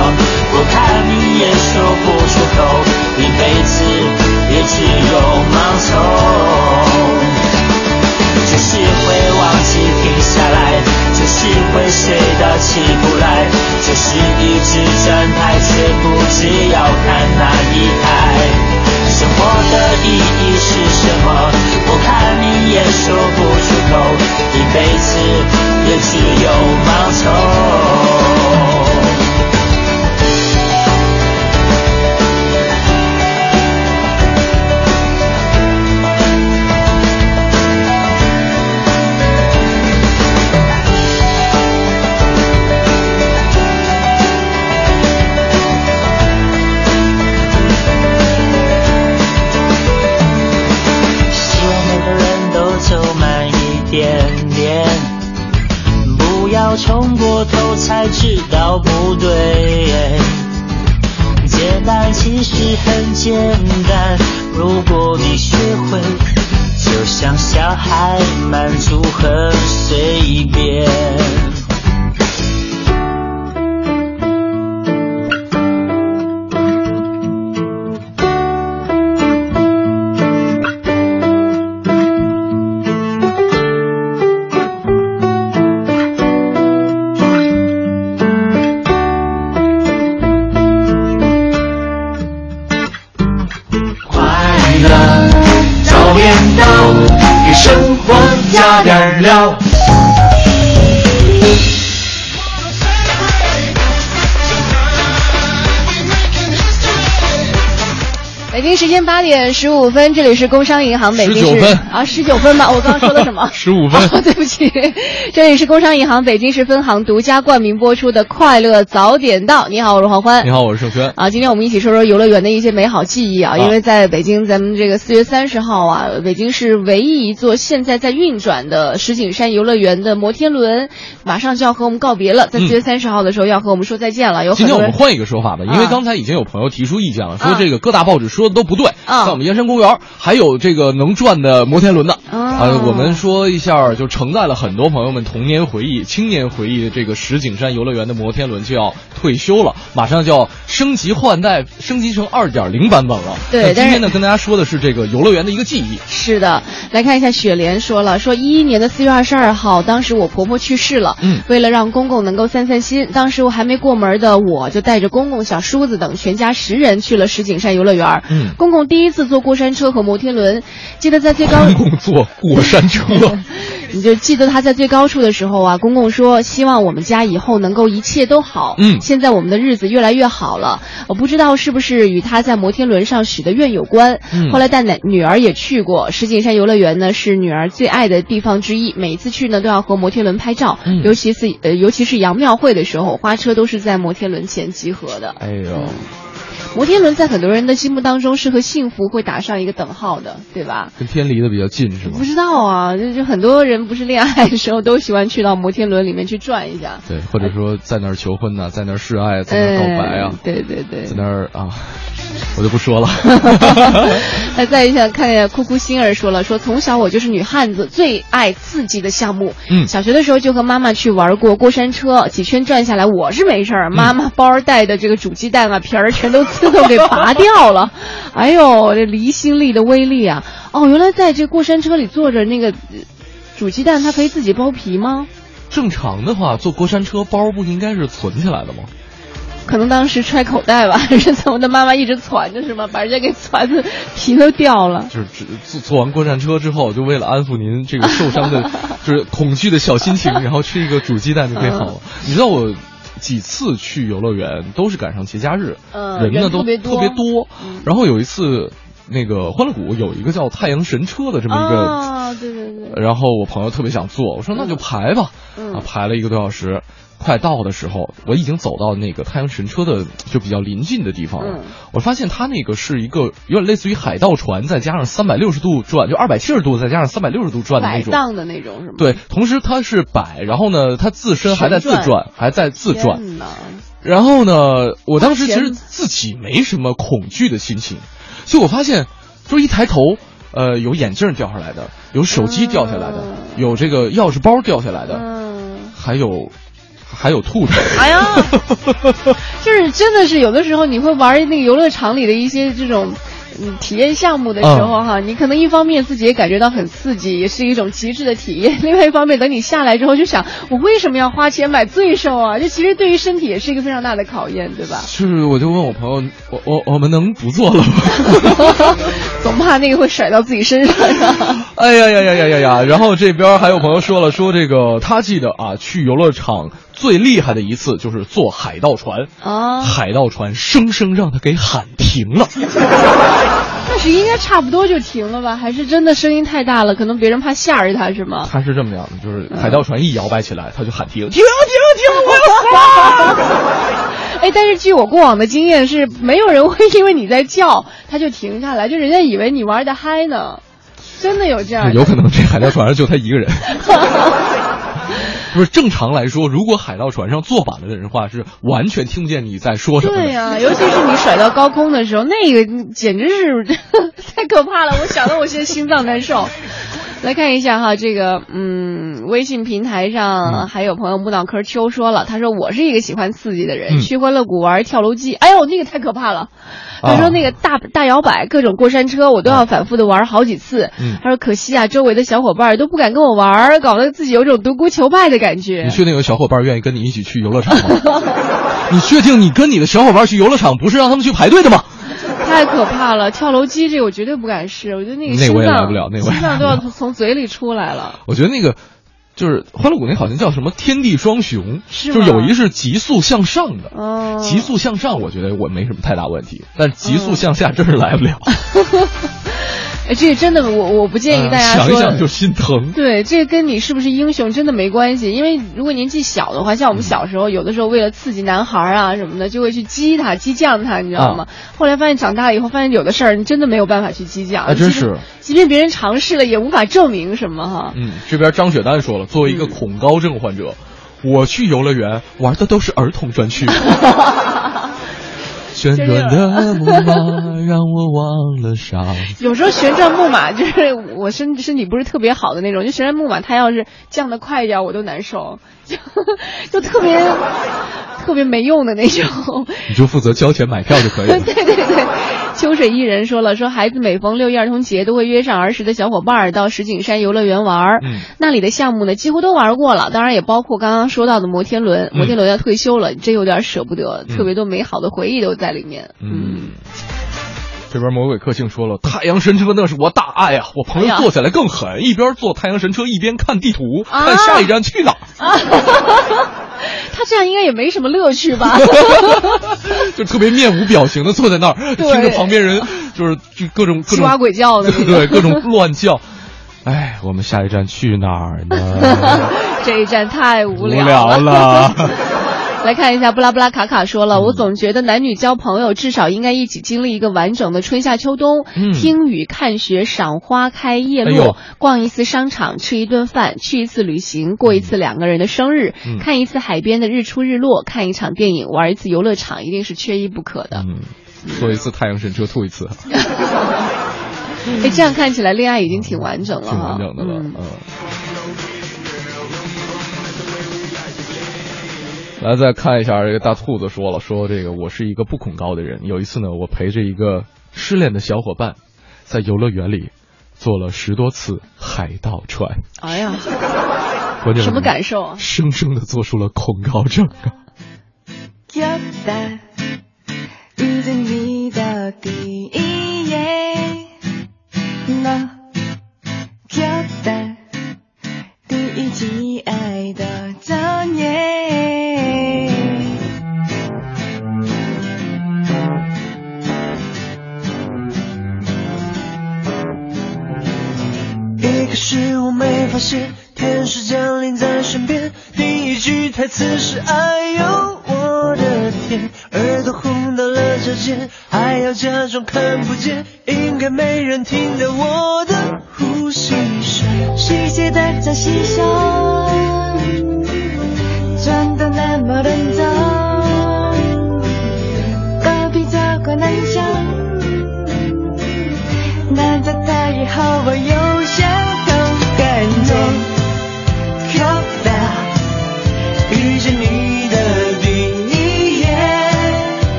我看你也说不出口，一辈子也只有盲从。就是会忘记停下来，就是会睡到起不来，就是一直站台却不知要看哪一台。生活的意义是什么？我看你也说不出口，一辈子也只有盲从。点十五分，这里是工商银行北京市分啊，十九分吧？我刚刚说的什么？十五分 哦对不起，这里是工商银行北京市分行独家冠名播出的《快乐早点到》。你好，我是黄欢。你好，我是盛轩。啊，今天我们一起说说游乐园的一些美好记忆啊，啊因为在北京，咱们这个四月三十号啊，北京市唯一一座现在在运转的石景山游乐园的摩天轮，马上就要和我们告别了，在四月三十号的时候要和我们说再见了。有嗯今天我们换一个说法吧，因为啊刚才已经有朋友提出意见了，说啊这个各大报纸说的都不对，啊在我们燕山公园还有这个能转的摩天轮呢。哦呃，我们说一下，就承载了很多朋友们童年回忆、青年回忆的这个石景山游乐园的摩天轮就要退休了，马上就要升级换代，升级成二点零版本了。对今天呢，跟大家说的是这个游乐园的一个记忆。是的，来看一下雪莲说了，说一一年的四月二十二号，当时我婆婆去世了，嗯为了让公公能够散散心，当时我还没过门的我就带着公公、小叔子等全家十人去了石景山游乐园。嗯公公第一次坐过山车和摩天轮，记得在最高公公坐过山车，你就记得他在最高处的时候啊，公公说希望我们家以后能够一切都好。嗯现在我们的日子越来越好了，我不知道是不是与他在摩天轮上许的愿有关。嗯后来带奶女儿也去过石景山游乐园呢，是女儿最爱的地方之一。每一次去呢，都要和摩天轮拍照，嗯尤其是呃，尤其是杨庙会的时候，花车都是在摩天轮前集合的。哎呦，摩天轮在很多人的心目当中是和幸福会打上一个等号的，对吧？跟天离得比较近是吗不？知道啊，就就很多人不是恋爱的时候都喜欢去到摩天轮里面去转一下，对，或者说在那儿求婚呐、在那儿示爱，在那儿告白啊哎，对对对在。那儿啊，我就不说了。那再一下看一下哭哭星儿说了，说从小我就是女汉子，最爱刺激的项目。嗯小学的时候就和妈妈去玩过过山车，几圈转下来我是没事儿，妈妈包儿带的这个煮鸡蛋啊皮儿全都自动给拔掉了。哎呦，这离心力的威力啊！哦，原来在这过山车里坐着那个呃煮鸡蛋，它可以自己剥皮吗？正常的话，坐过山车包不应该是存起来的吗？可能当时揣口袋吧，还是怎么的？妈妈一直攒着是吗？把人家给攒的皮都掉了。就是只坐坐完过山车之后，就为了安抚您这个受伤的，就是恐惧的小心情，然后吃一个煮鸡蛋就可以好了。你知道我几次去游乐园都是赶上节假日，嗯人呢都特别多。别多。嗯。然后有一次，那个欢乐谷有一个叫太阳神车的这么一个。啊，对对对，然后我朋友特别想坐，我说那就排吧，嗯。啊，排了一个多小时，快到的时候，我已经走到那个太阳神车的就比较临近的地方了。嗯我发现它那个是一个有点类似于海盗船，再加上三百六十度转，就二百七十度再加上三百六十度转的那种。摆荡的那种是吗？对，同时它是摆，然后呢，它自身还在自转转，还在自转。然后呢，我当时其实自己没什么恐惧的心情，就我发现，就是一抬头，呃，有眼镜掉下来的，有手机掉下来的，嗯有这个钥匙包掉下来的，嗯，还有还有兔子。哎呀，就是真的是有的时候你会玩那个游乐场里的一些这种。嗯，体验项目的时候哈，你可能一方面自己也感觉到很刺激，也是一种极致的体验；另外一方面，等你下来之后，就想我为什么要花钱买罪受啊？这其实对于身体也是一个非常大的考验，对吧？是，我就问我朋友，我我我们能不做了吗？总怕那个会甩到自己身上呀。哎呀呀呀呀呀呀！然后这边还有朋友说了，说这个他记得啊，去游乐场最厉害的一次就是坐海盗船，啊，海盗船生生让他给喊停了。但是应该差不多就停了吧？还是真的声音太大了，可能别人怕吓着他是吗？他是这么样的，就是嗯海盗船一摇摆起来，他就喊停，停 停停，我要死了！哎，但是据我过往的经验是，没有人会因为你在叫，他就停下来，就人家以为你玩的嗨呢，真的有这样的。有可能这海盗船上就他一个人。不是正常来说，如果海盗船上坐满了的人的话，是完全听不见你在说什么。对呀、尤其是你甩到高空的时候，那个简直是 太可怕了，我想到我现在心脏难受。来看一下哈，这个嗯，微信平台上还有朋友木脑壳秋说了，他说我是一个喜欢刺激的人，嗯去欢乐谷玩跳楼机，哎呦那个太可怕了。他啊说那个大大摇摆，各种过山车，我都要反复的玩好几次。嗯他说可惜啊，周围的小伙伴都不敢跟我玩，搞得自己有种独孤求败的感觉你。确定有小伙伴愿意跟你一起去游乐场吗？你确定你跟你的小伙伴去游乐场不是让他们去排队的吗？太可怕了！跳楼机这个我绝对不敢试，我觉得那个那我也心脏来不了那我也心脏都要从从嘴里出来了。我觉得那个，就是欢乐谷那好像叫什么天地双雄，是就是有吗一是急速向上的。哦，急速向上，我觉得我没什么太大问题，但急速向下真是来不了。哎，这个真的，我我不建议大家说。想一想就心疼。对，这个跟你是不是英雄真的没关系，因为如果年纪小的话，像我们小时候，有的时候为了刺激男孩啊什么的，就会去激他、激将他，你知道吗？后来发现长大了以后，发现有的事儿你真的没有办法去激将，啊真是即便别人尝试了，也无法证明什么哈。嗯，这边张雪丹说了，作为一个恐高症患者，我去游乐园玩的都是儿童专区。旋转的木马让我忘了伤。有时候旋转木马就是我身身体不是特别好的那种，就旋转木马，它要是降的快一点，我都难受，就 就特别特别没用的那种。你就负责交钱买票就可以了。对对对，秋水伊人说了，说孩子每逢六一儿童节都会约上儿时的小伙伴儿到石景山游乐园玩那里的项目呢几乎都玩过了，当然也包括刚刚说到的摩天轮，嗯摩天轮要退休了，真有点舍不得，特别多美好的回忆都在里面。嗯。这边魔鬼克星说了，太阳神车那是我大爱啊！我朋友坐起来更狠，一边坐太阳神车一边看地图，啊看下一站去哪儿。他这样应该也没什么乐趣吧？就特别面无表情的坐在那儿，听着旁边人就是就各种各种鬼叫的对 对，各种乱叫。哎，我们下一站去哪儿呢？这一站太无聊了。来看一下，布拉布拉卡卡说嗯。了，我总觉得男女交朋友至少应该一起经历一个完整的春夏秋冬，嗯。听雨、看雪、赏花开叶落，哎逛一次商场，吃一顿饭，去一次旅行，过一次两个人的生日，嗯。看一次海边的日出日落，看一场电影，玩一次游乐场，一定是缺一不可的。嗯，坐一次太阳神车吐一次，哎，这样看起来恋爱已经挺完整了挺，完整的了。嗯。嗯。来，再看一下这个大兔子说了，说这个我是一个不恐高的人。有一次呢，我陪着一个失恋的小伙伴，在游乐园里坐了十多次海盗船。哎呀，什么感受啊？生生的做出了恐高症啊！遇见你的第一眼，那就在第一爱的正眼。是我没发现，天使降临在身边。第一句台词是“哎呦我的天”，耳朵红到了指尖，还要假装看不见，应该没人听到我的呼吸声。细节的在细想，转到那么认真，隔壁这个男生。难道他以后我有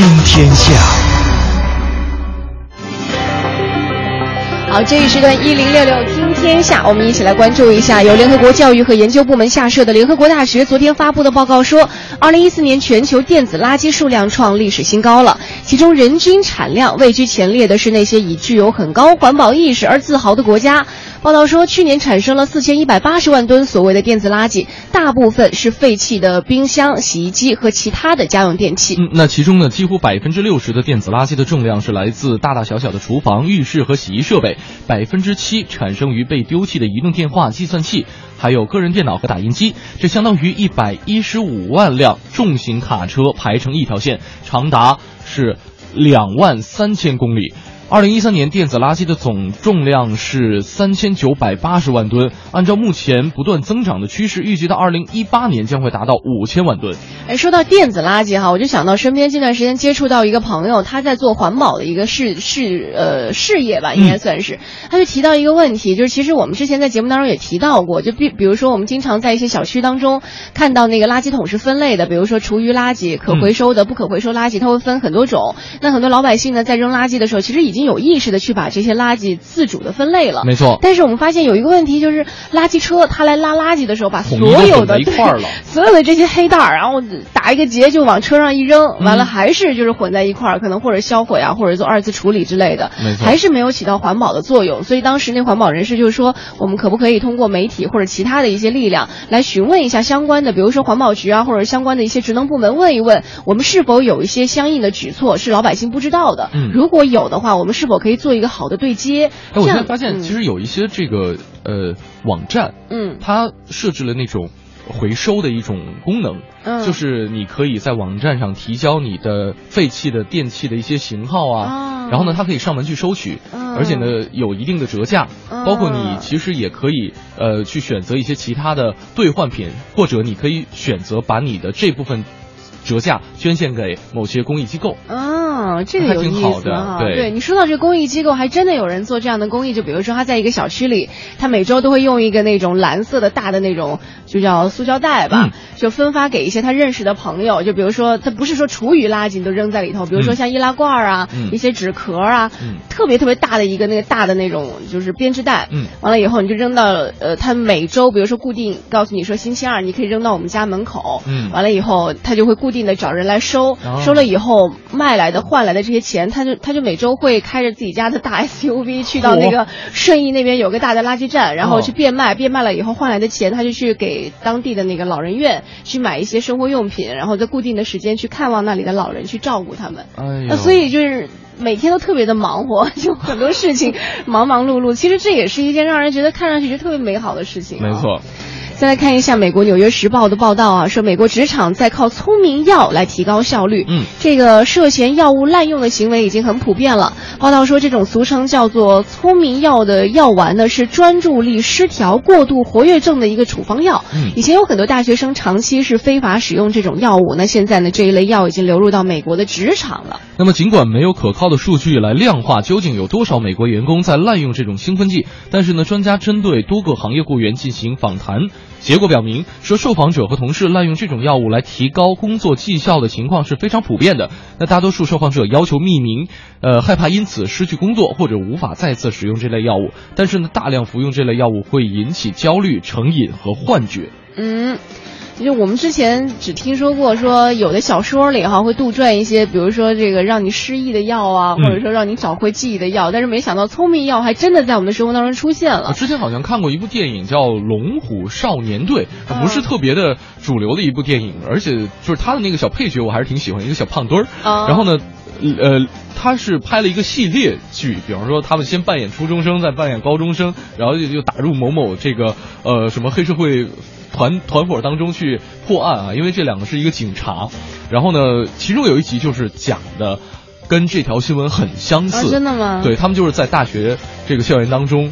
听天下，好，这一时段一零六六听天下，我们一起来关注一下由联合国教育和研究部门下设的联合国大学昨天发布的报告说，二零一四年全球电子垃圾数量创历史新高了，其中人均产量位居前列的是那些以具有很高环保意识而自豪的国家。报道说，去年产生了四千一百八十万吨所谓的电子垃圾，大部分是废弃的冰箱、洗衣机和其他的家用电器。嗯，那其中呢，几乎百分之六十的电子垃圾的重量是来自大大小小的厨房、浴室和洗衣设备，百分之七产生于被丢弃的移动电话、计算器，还有个人电脑和打印机。这相当于一百一十五万辆重型卡车排成一条线，长达是两万三千公里。二零一三年电子垃圾的总重量是三千九百八十万吨，按照目前不断增长的趋势，预计到二零一八年将会达到五千万吨。哎，说到电子垃圾哈，我就想到身边这段时间接触到一个朋友，他在做环保的一个事事呃事业吧，应该算是。他就提到一个问题，就是其实我们之前在节目当中也提到过，就比比如说我们经常在一些小区当中看到那个垃圾桶是分类的，比如说厨余垃圾、可回收的、不可回收垃圾，它会分很多种。那很多老百姓呢，在扔垃圾的时候，其实已经有意识的去把这些垃圾自主的分类了。没错。但是我们发现有一个问题，就是垃圾车它来拉垃圾的时候，把所有的都混在一块儿所有的这些黑袋儿，然后打一个结就往车上一扔，完了还是就是混在一块儿，可能或者销毁啊，或者做二次处理之类的，没错还是没有起到环保的作用。所以当时那环保人士就是说，我们可不可以通过媒体或者其他的一些力量来询问一下相关的，比如说环保局啊，或者相关的一些职能部门，问一问我们是否有一些相应的举措是老百姓不知道的。嗯如果有的话，我们是否可以做一个好的对接？哎，我现在发现，其实有一些这个呃网站，嗯。它设置了那种回收的一种功能，嗯。就是你可以在网站上提交你的废弃的电器的一些型号啊，哦。然后呢，它可以上门去收取，嗯。而且呢有一定的折价，嗯。包括你其实也可以呃去选择一些其他的兑换品，或者你可以选择把你的这部分。折价捐献给某些公益机构，啊，这个有意思哈。对你说到这个公益机构，还真的有人做这样的公益。就比如说他在一个小区里，他每周都会用一个那种蓝色的大的那种，就叫塑胶袋吧，嗯就分发给一些他认识的朋友。就比如说，他不是说厨余垃圾你都扔在里头，比如说嗯像易拉罐啊，嗯一些纸壳啊，嗯特别特别大的一个那个大的那种就是编织袋，嗯完了以后你就扔到呃，他每周比如说固定告诉你说星期二你可以扔到我们家门口，嗯完了以后他就会固定的找人来收，哦收了以后卖来的换来的这些钱，他就他就每周会开着自己家的大 SUV 去到那个顺义那边有个大的垃圾站，然后哦去变卖，变卖了以后换来的钱，他就去给当地的那个老人院去买一些生活用品，然后在固定的时间去看望那里的老人，去照顾他们。哎那所以就是每天都特别的忙活，就很多事情忙忙碌碌。其实这也是一件让人觉得看上去就特别美好的事情、啊没。错。再来看一下美国《纽约时报》的报道啊，说美国职场在靠聪明药来提高效率。嗯，这个涉嫌药物滥用的行为已经很普遍了。报道说，这种俗称叫做“聪明药”的药丸呢，是专注力失调过度活跃症的一个处方药。嗯以前有很多大学生长期是非法使用这种药物，那现在呢，这一类药已经流入到美国的职场了。那么，尽管没有可靠的数据来量化究竟有多少美国员工在滥用这种兴奋剂，但是呢，专家针对多个行业雇员进行访谈，结果表明说，受访者和同事滥用这种药物来提高工作绩效的情况是非常普遍的。那大多数受访者要求匿名，呃，害怕因此失去工作或者无法再次使用这类药物。但是呢，大量服用这类药物会引起焦虑、成瘾和幻觉。嗯，就我们之前只听说过说有的小说里哈会杜撰一些，比如说这个让你失忆的药啊，嗯或者说让你找回记忆的药，但是没想到聪明药还真的在我们的生活当中出现了。我之前好像看过一部电影叫《龙虎少年队》，嗯不是特别的主流的一部电影，而且就是他的那个小配角我还是挺喜欢，一个小胖墩儿。啊然后呢，呃，他是拍了一个系列剧，比方说他们先扮演初中生，再扮演高中生，然后就就打入某某这个呃什么黑社会。团团伙当中去破案啊，因为这两个是一个警察，然后呢，其中有一集就是讲的跟这条新闻很相似，啊真的吗？对他们就是在大学这个校园当中，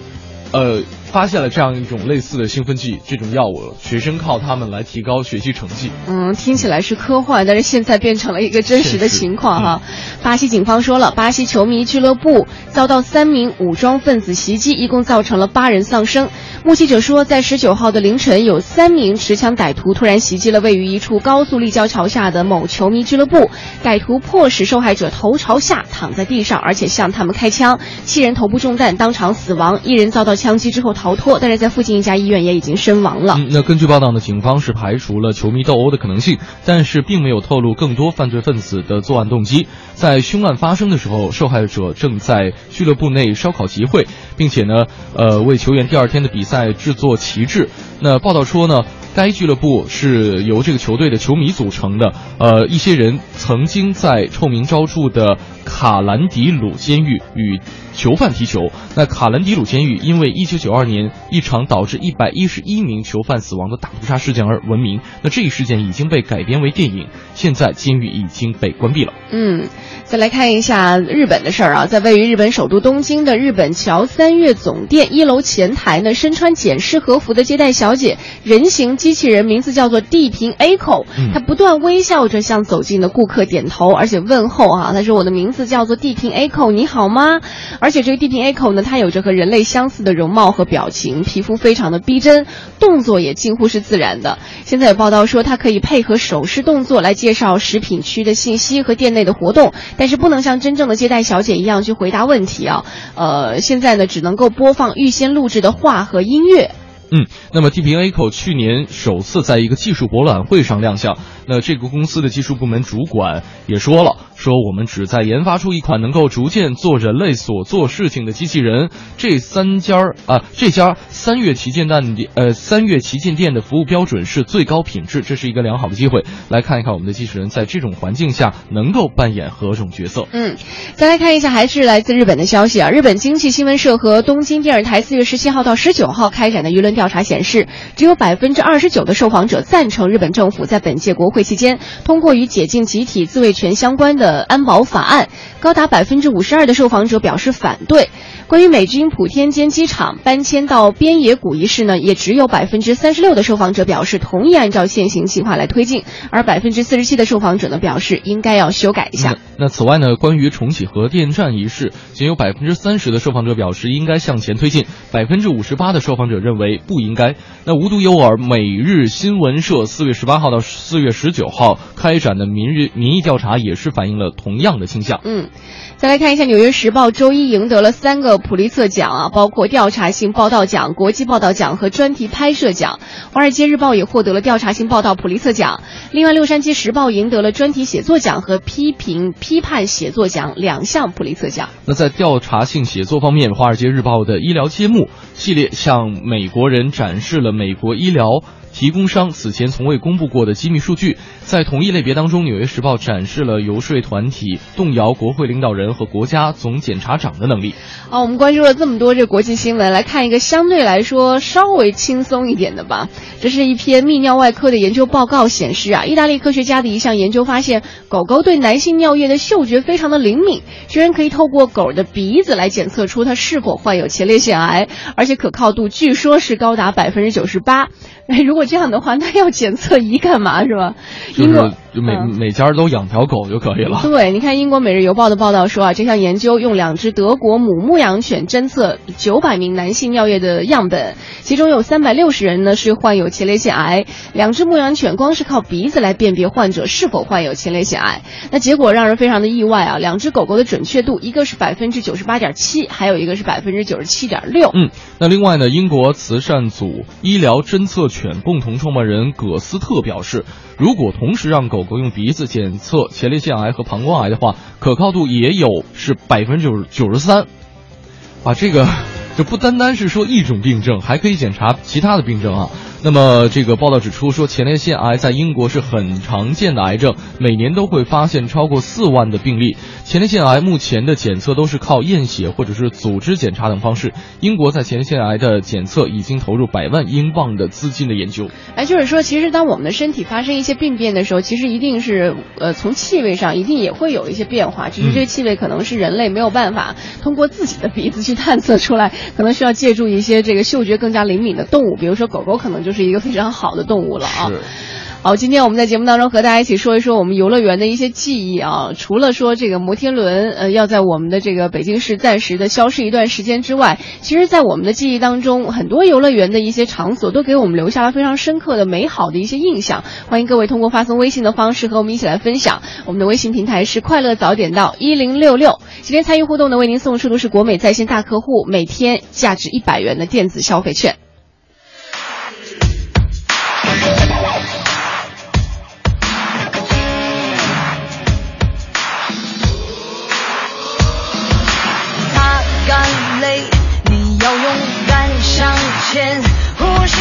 呃，发现了这样一种类似的兴奋剂这种药物，学生靠他们来提高学习成绩。嗯，听起来是科幻，但是现在变成了一个真实的情况哈。巴西警方说了，巴西球迷俱乐部遭到三名武装分子袭击，一共造成了八人丧生。目击者说，在十九号的凌晨，有三名持枪歹徒突然袭击了位于一处高速立交桥下的某球迷俱乐部，歹徒迫使受害者头朝下躺在地上，而且向他们开枪，七人头部中弹，当场死亡，一人遭到枪击之后逃脱，但是在附近一家医院也已经身亡了。那根据报道呢，警方是排除了球迷斗殴的可能性，但是并没有透露更多犯罪分子的作案动机。在凶案发生的时候，受害者正在俱乐部内烧烤集会，并且呢，呃，为球员第二天的比赛制作旗帜。那报道说呢，该俱乐部是由这个球队的球迷组成的，呃，一些人曾经在臭名昭著的卡兰迪鲁监狱与囚犯踢球。那卡兰迪鲁监狱因为1992年一场导致111名囚犯死亡的大屠杀事件而闻名。那这一事件已经被改编为电影，现在监狱已经被关闭了。嗯，再来看一下日本的事儿啊，在位于日本首都东京的日本桥三月总店一楼前台呢，身穿简式和服的接待小姐，人形机器人名字叫做地平 A 口，她不断微笑着向走进的顾客点头，而且问候啊，她说我的名字叫做地平 A 口，你好吗？而而且这个地平 A 口呢，它有着和人类相似的容貌和表情，皮肤非常的逼真，动作也近乎是自然的。现在有报道说，它可以配合手势动作来介绍食品区的信息和店内的活动，但是不能像真正的接待小姐一样去回答问题啊。呃，现在呢，只能够播放预先录制的话和音乐。嗯，那么 TPA A 口去年首次在一个技术博览会上亮相，那这个公司的技术部门主管也说了，说我们旨在研发出一款能够逐渐做人类所做事情的机器人。这三家儿啊，这家三月旗舰店呃三月旗舰店的服务标准是最高品质，这是一个良好的机会。来看一看我们的机器人在这种环境下能够扮演何种角色。嗯，再来看一下，还是来自日本的消息啊。日本经济新闻社和东京电视台四月十七号到十九号开展的舆论调查显示，只有百分之二十九的受访者赞成日本政府在本届国会期间通过与解禁集体自卫权相关的呃安保法案，高达百分之五十二的受访者表示反对。关于美军普天间机场搬迁到边野古一事呢，也只有百分之三十六的受访者表示同意按照现行计划来推进，而百分之四十七的受访者呢表示应该要修改一下。那此外呢，关于重启核电站一事，仅有百分之三十的受访者表示应该向前推进，百分之五十八的受访者认为不应该。那无独有偶，每日新闻社四月十八号到四月十九号开展的民日民意调查也是反映了同样的倾向。嗯，再来看一下《纽约时报》周一赢得了三个普利策奖啊，包括调查性报道奖、国际报道奖和专题拍摄奖。《华尔街日报》也获得了调查性报道普利策奖。另外，《洛杉矶时报》赢得了专题写作奖和批评批判写作奖两项普利策奖。那在调查性写作方面，《华尔街日报》的医疗揭幕系列向美国人展示了美国医疗。提供商此前从未公布过的机密数据，在同一类别当中，《纽约时报》展示了游说团体动摇国会领导人和国家总检察长的能力。好，我们关注了这么多这国际新闻，来看一个相对来说稍微轻松一点的吧。这是一篇泌尿外科的研究报告显示啊，意大利科学家的一项研究发现，狗狗对男性尿液的嗅觉非常的灵敏，居然可以透过狗的鼻子来检测出它是否患有前列腺癌，而且可靠度据说是高达百分之九十八。哎，如果这样的话，那要检测仪干嘛是吧？英国就每、每家都养条狗就可以了。对，你看英国《每日邮报》的报道说啊，这项研究用两只德国母牧羊犬侦测九百名男性尿液的样本，其中有三百六十人呢是患有前列腺癌。两只牧羊犬光是靠鼻子来辨别患者是否患有前列腺癌，那结果让人非常的意外啊！两只狗狗的准确度，一个是百分之九十八点七，还有一个是百分之九十七点六。嗯，那另外呢，英国慈善组医疗侦测犬共同创办人葛斯特表示，如果同时让狗狗用鼻子检测前列腺癌和膀胱癌的话，可靠度也有是百分之九九十三。啊，这个就不单单是说一种病症，还可以检查其他的病症啊。那么这个报道指出说，前列腺癌在英国是很常见的癌症，每年都会发现超过四万的病例。前列腺癌目前的检测都是靠验血或者是组织检查等方式。英国在前列腺癌的检测已经投入百万英镑的资金的研究。哎，就是说，其实当我们的身体发生一些病变的时候，其实一定是呃从气味上一定也会有一些变化，只是这个气味可能是人类没有办法通过自己的鼻子去探测出来，可能需要借助一些这个嗅觉更加灵敏的动物，比如说狗狗可能就是一个非常好的动物了啊。好，今天我们在节目当中和大家一起说一说我们游乐园的一些记忆啊。除了说这个摩天轮呃要在我们的这个北京市暂时的消失一段时间之外，其实，在我们的记忆当中，很多游乐园的一些场所都给我们留下了非常深刻的、美好的一些印象。欢迎各位通过发送微信的方式和我们一起来分享。我们的微信平台是快乐早点到一零六六。今天参与互动的为您送出的是国美在线大客户每天价值一百元的电子消费券。擦干泪，你要勇敢向前，呼吸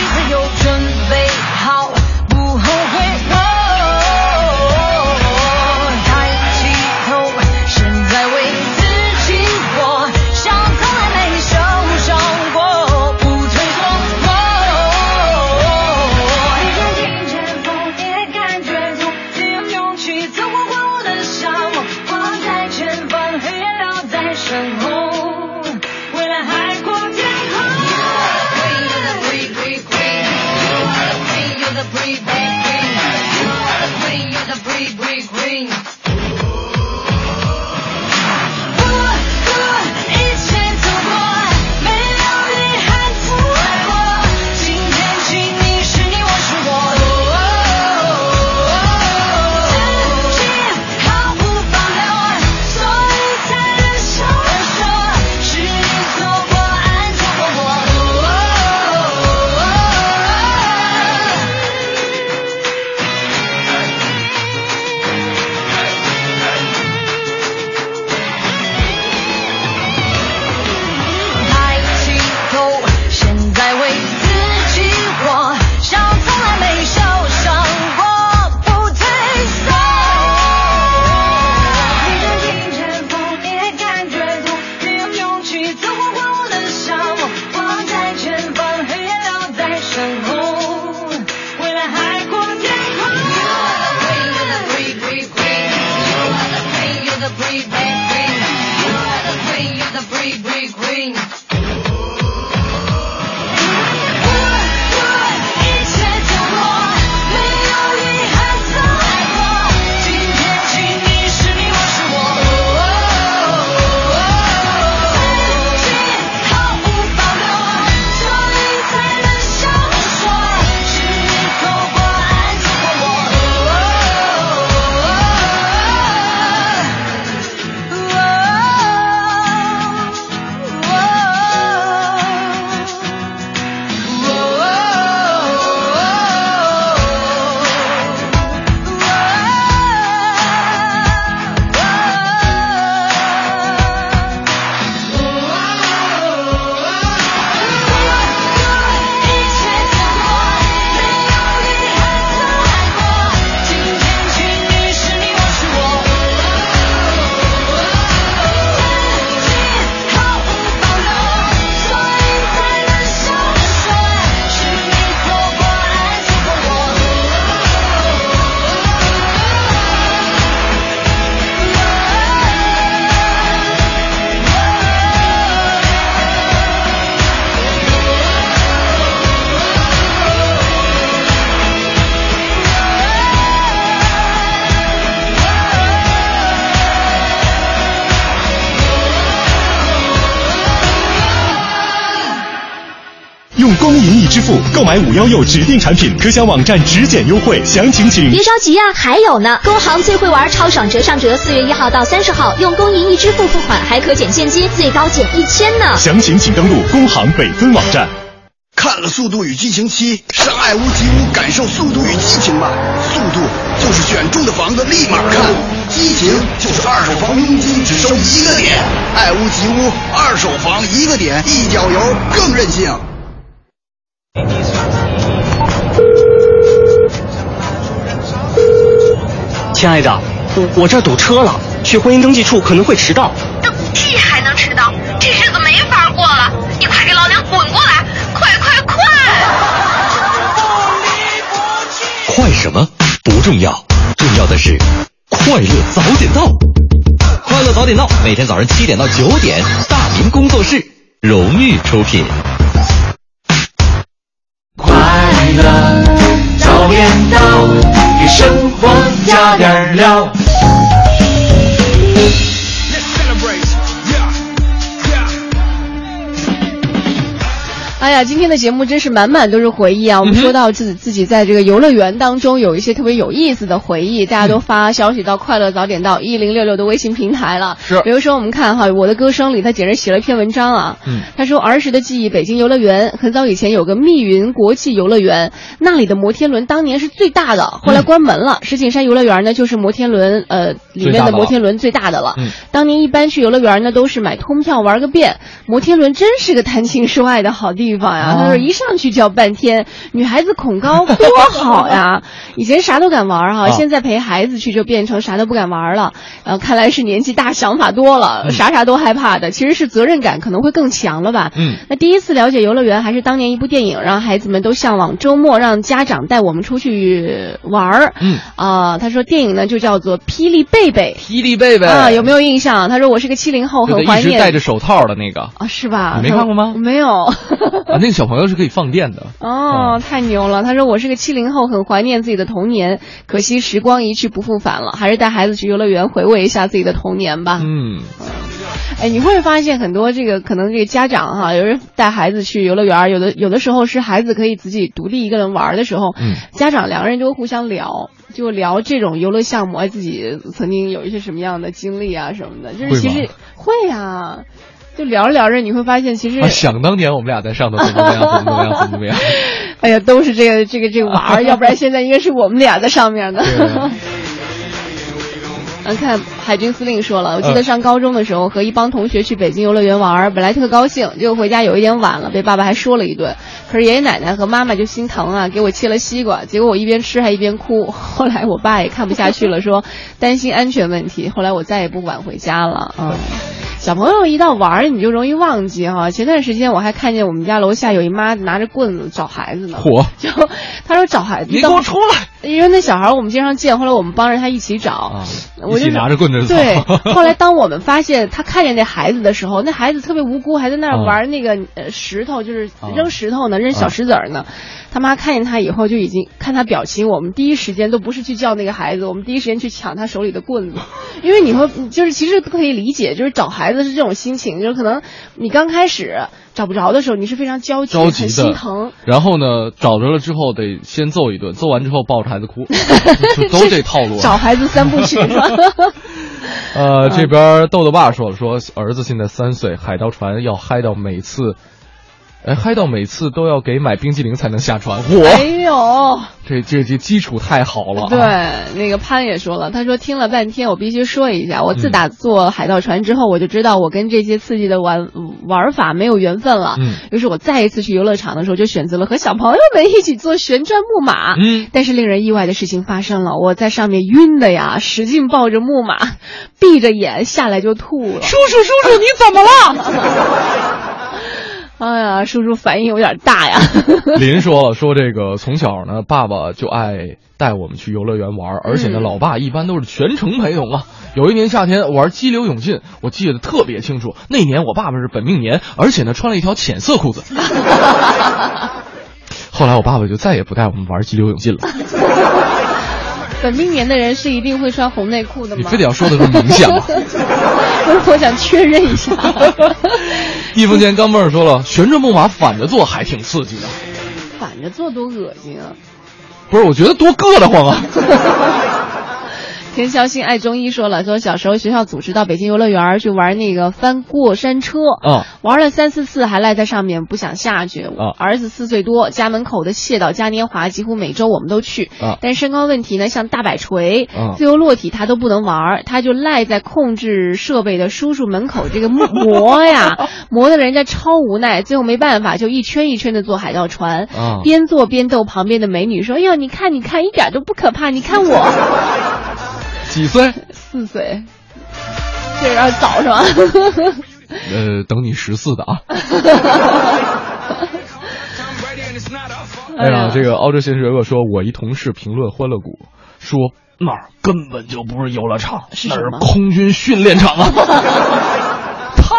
用工银易支付购买五幺六指定产品，可享网站直减优惠。详情请别着急啊、还有呢！工行最会玩超爽折上折，四月一号到三十号，用工银易支付付款还可减现金，最高减一千呢。详情请登录工行北分网站。看了《速度与激情七》，上爱屋及乌感受速度与激情吧。速度就是选中的房子立马看，激情就是二手房佣金只收一个点。爱屋及乌，二手房一个点，一脚油更任性。亲爱的，我我这儿堵车了，去婚姻登记处可能会迟到。登记还能迟到？这日子没法过了！你快给老娘滚过来！快快快！快什么不重要，重要的是快乐早点到。快乐早点到，每天早上七点到九点，大明工作室荣誉出品。快乐早点到，给生活加点料。哎呀，今天的节目真是满满都是回忆啊！我们说到自己自己在这个游乐园当中有一些特别有意思的回忆，大家都发消息到“快乐早点到”一零六六的微信平台了。是，比如说我们看哈，我的歌声里他简直写了一篇文章啊。嗯，他说儿时的记忆，北京游乐园很早以前有个密云国际游乐园，那里的摩天轮当年是最大的，后来关门了。石景山游乐园呢，就是摩天轮呃里面的摩天轮最大的了。嗯，当年一般去游乐园呢，都是买通票玩个遍，摩天轮真是个谈情说爱的好地方呀。他说一上去就要半天，女孩子恐高 多好呀！以前啥都敢玩哈，现在陪孩子去就变成啥都不敢玩了。呃，看来是年纪大，想法多了，啥啥都害怕的。其实是责任感可能会更强了吧？嗯。那第一次了解游乐园还是当年一部电影，让孩子们都向往。周末让家长带我们出去玩儿。嗯。啊，他说电影呢就叫做《霹雳贝贝》。霹雳贝贝啊，有没有印象？他说我是个七零后，很怀念。戴着手套的那个啊，是吧？你没看过吗？没有。啊，那个小朋友是可以放电的。哦，太牛了！他说我是个七零后，很怀念自己的童年，可惜时光一去不复返了，还是带孩子去游乐园回味一下自己的童年吧。嗯。哎，你会发现很多这个可能这个家长哈，有人带孩子去游乐园，有的有的时候是孩子可以自己独立一个人玩的时候，嗯，家长两个人就会互相聊，就聊这种游乐项目，哎，自己曾经有一些什么样的经历啊什么的，就是其实会呀、就聊着聊着你会发现其实、啊，想当年我们俩在上头怎么怎么样，怎么怎么样，怎么怎么样。哎呀，都是这个这个这个娃儿，要不然现在应该是我们俩在上面呢。嗯，看海军司令说了，我记得上高中的时候和一帮同学去北京游乐园玩，本来特高兴，结果回家有一点晚了，被爸爸还说了一顿。可是爷爷奶奶和妈妈就心疼啊，给我切了西瓜，结果我一边吃还一边哭。后来我爸也看不下去了，说担心安全问题。后来我再也不晚回家了。嗯。小朋友一到玩儿，你就容易忘记哈。前段时间我还看见我们家楼下有一妈拿着棍子找孩子呢。嚯！就他说找孩子，你给我出来！因为那小孩我们经常见，后来我们帮着他一起找，啊、我就拿着棍子找。对，后来当我们发现他看见那孩子的时候，那孩子特别无辜，还在那儿玩那个呃石头，就是扔石头呢，扔小石子儿呢。他妈看见他以后就已经看他表情，我们第一时间都不是去叫那个孩子，我们第一时间去抢他手里的棍子，因为你会就是其实可以理解，就是找孩子是这种心情，就是可能你刚开始找不着的时候，你是非常焦急、着急很心疼。然后呢，找着了之后得先揍一顿，揍完之后抱着孩子哭，都这套路。找孩子三部曲是吧？呃，这边豆豆爸说了，说儿子现在三岁，海盗船要嗨到每次。哎，嗨到每次都要给买冰激凌才能下船，我没有，这这这基础太好了、啊。对，那个潘也说了，他说听了半天，我必须说一下，我自打坐海盗船之后，我就知道我跟这些刺激的玩玩法没有缘分了。嗯，于是我再一次去游乐场的时候，就选择了和小朋友们一起坐旋转木马。嗯，但是令人意外的事情发生了，我在上面晕的呀，使劲抱着木马，闭着眼下来就吐了。叔叔，叔叔，你怎么了？哎呀，叔叔反应有点大呀。林说了，说这个从小呢，爸爸就爱带我们去游乐园玩，而且呢，嗯、老爸一般都是全程陪同啊。有一年夏天玩激流勇进，我记得特别清楚。那年我爸爸是本命年，而且呢穿了一条浅色裤子。后来我爸爸就再也不带我们玩激流勇进了。本命年的人是一定会穿红内裤的吗？你非得要说的这么明显吗？不是，我想确认一下。一分钱钢镚儿说了，旋转木马反着坐还挺刺激的。反着坐多恶心啊！不是，我觉得多硌得慌啊。田孝心爱中医说了，说小时候学校组织到北京游乐园去玩那个翻过山车，哦，玩了三四次还赖在上面不想下去。啊儿子四岁多，家门口的蟹岛嘉年华几乎每周我们都去，啊但身高问题呢，像大摆锤、啊自由落体他都不能玩，他就赖在控制设备的叔叔门口这个磨磨呀，磨的人家超无奈，最后没办法就一圈一圈的坐海盗船，啊边坐边逗旁边的美女说：“哎呦，你看你看，一点都不可怕，你看我。”几岁？四岁，这有点早是吧？呃，等你十四的啊。哎呀，这个澳洲新水果说，我一同事评论欢乐谷，说那儿根本就不是游乐场，那是空军训练场啊。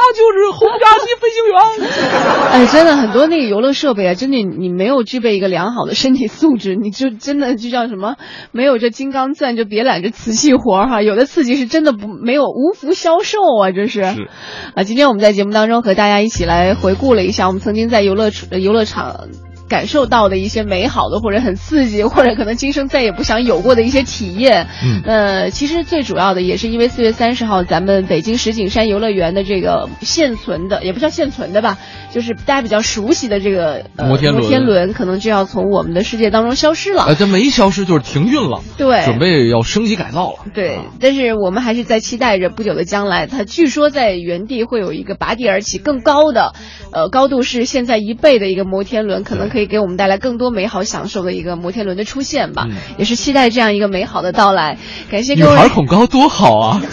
他就是轰炸机飞行员。哎，真的很多那个游乐设备啊，真的你没有具备一个良好的身体素质，你就真的就像什么没有这金刚钻就别揽这瓷器活儿哈。有的刺激是真的不没有无福消受啊，这是。是啊，今天我们在节目当中和大家一起来回顾了一下我们曾经在游乐呃游乐场。感受到的一些美好的，或者很刺激，或者可能今生再也不想有过的一些体验。嗯呃，其实最主要的也是因为四月三十号，咱们北京石景山游乐园的这个现存的，也不叫现存的吧，就是大家比较熟悉的这个、呃、摩天轮摩天轮，可能就要从我们的世界当中消失了。哎，这没消失，就是停运了，对准备要升级改造了。对，但是我们还是在期待着不久的将来，它据说在原地会有一个拔地而起更高的，呃，高度是现在一倍的一个摩天轮，可能可以给我们带来更多美好享受的一个摩天轮的出现吧。嗯也是期待这样一个美好的到来。感谢各位。女孩恐高多好啊！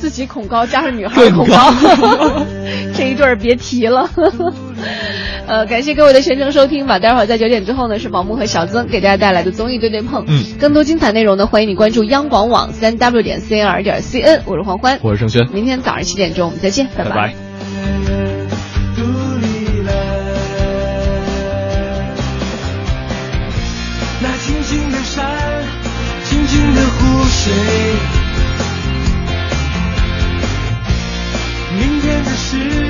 自己恐高加上女孩对恐高，这一对儿别提了。呃，感谢各位的全程收听吧。待会儿在九点之后呢，是宝木和小曾给大家带来的综艺对对碰。嗯，更多精彩内容呢，欢迎你关注央广网三 w 点 cnr 点 cn。我是黄欢，我是盛轩，明天早上七点钟我们再见，拜拜拜睡明天的事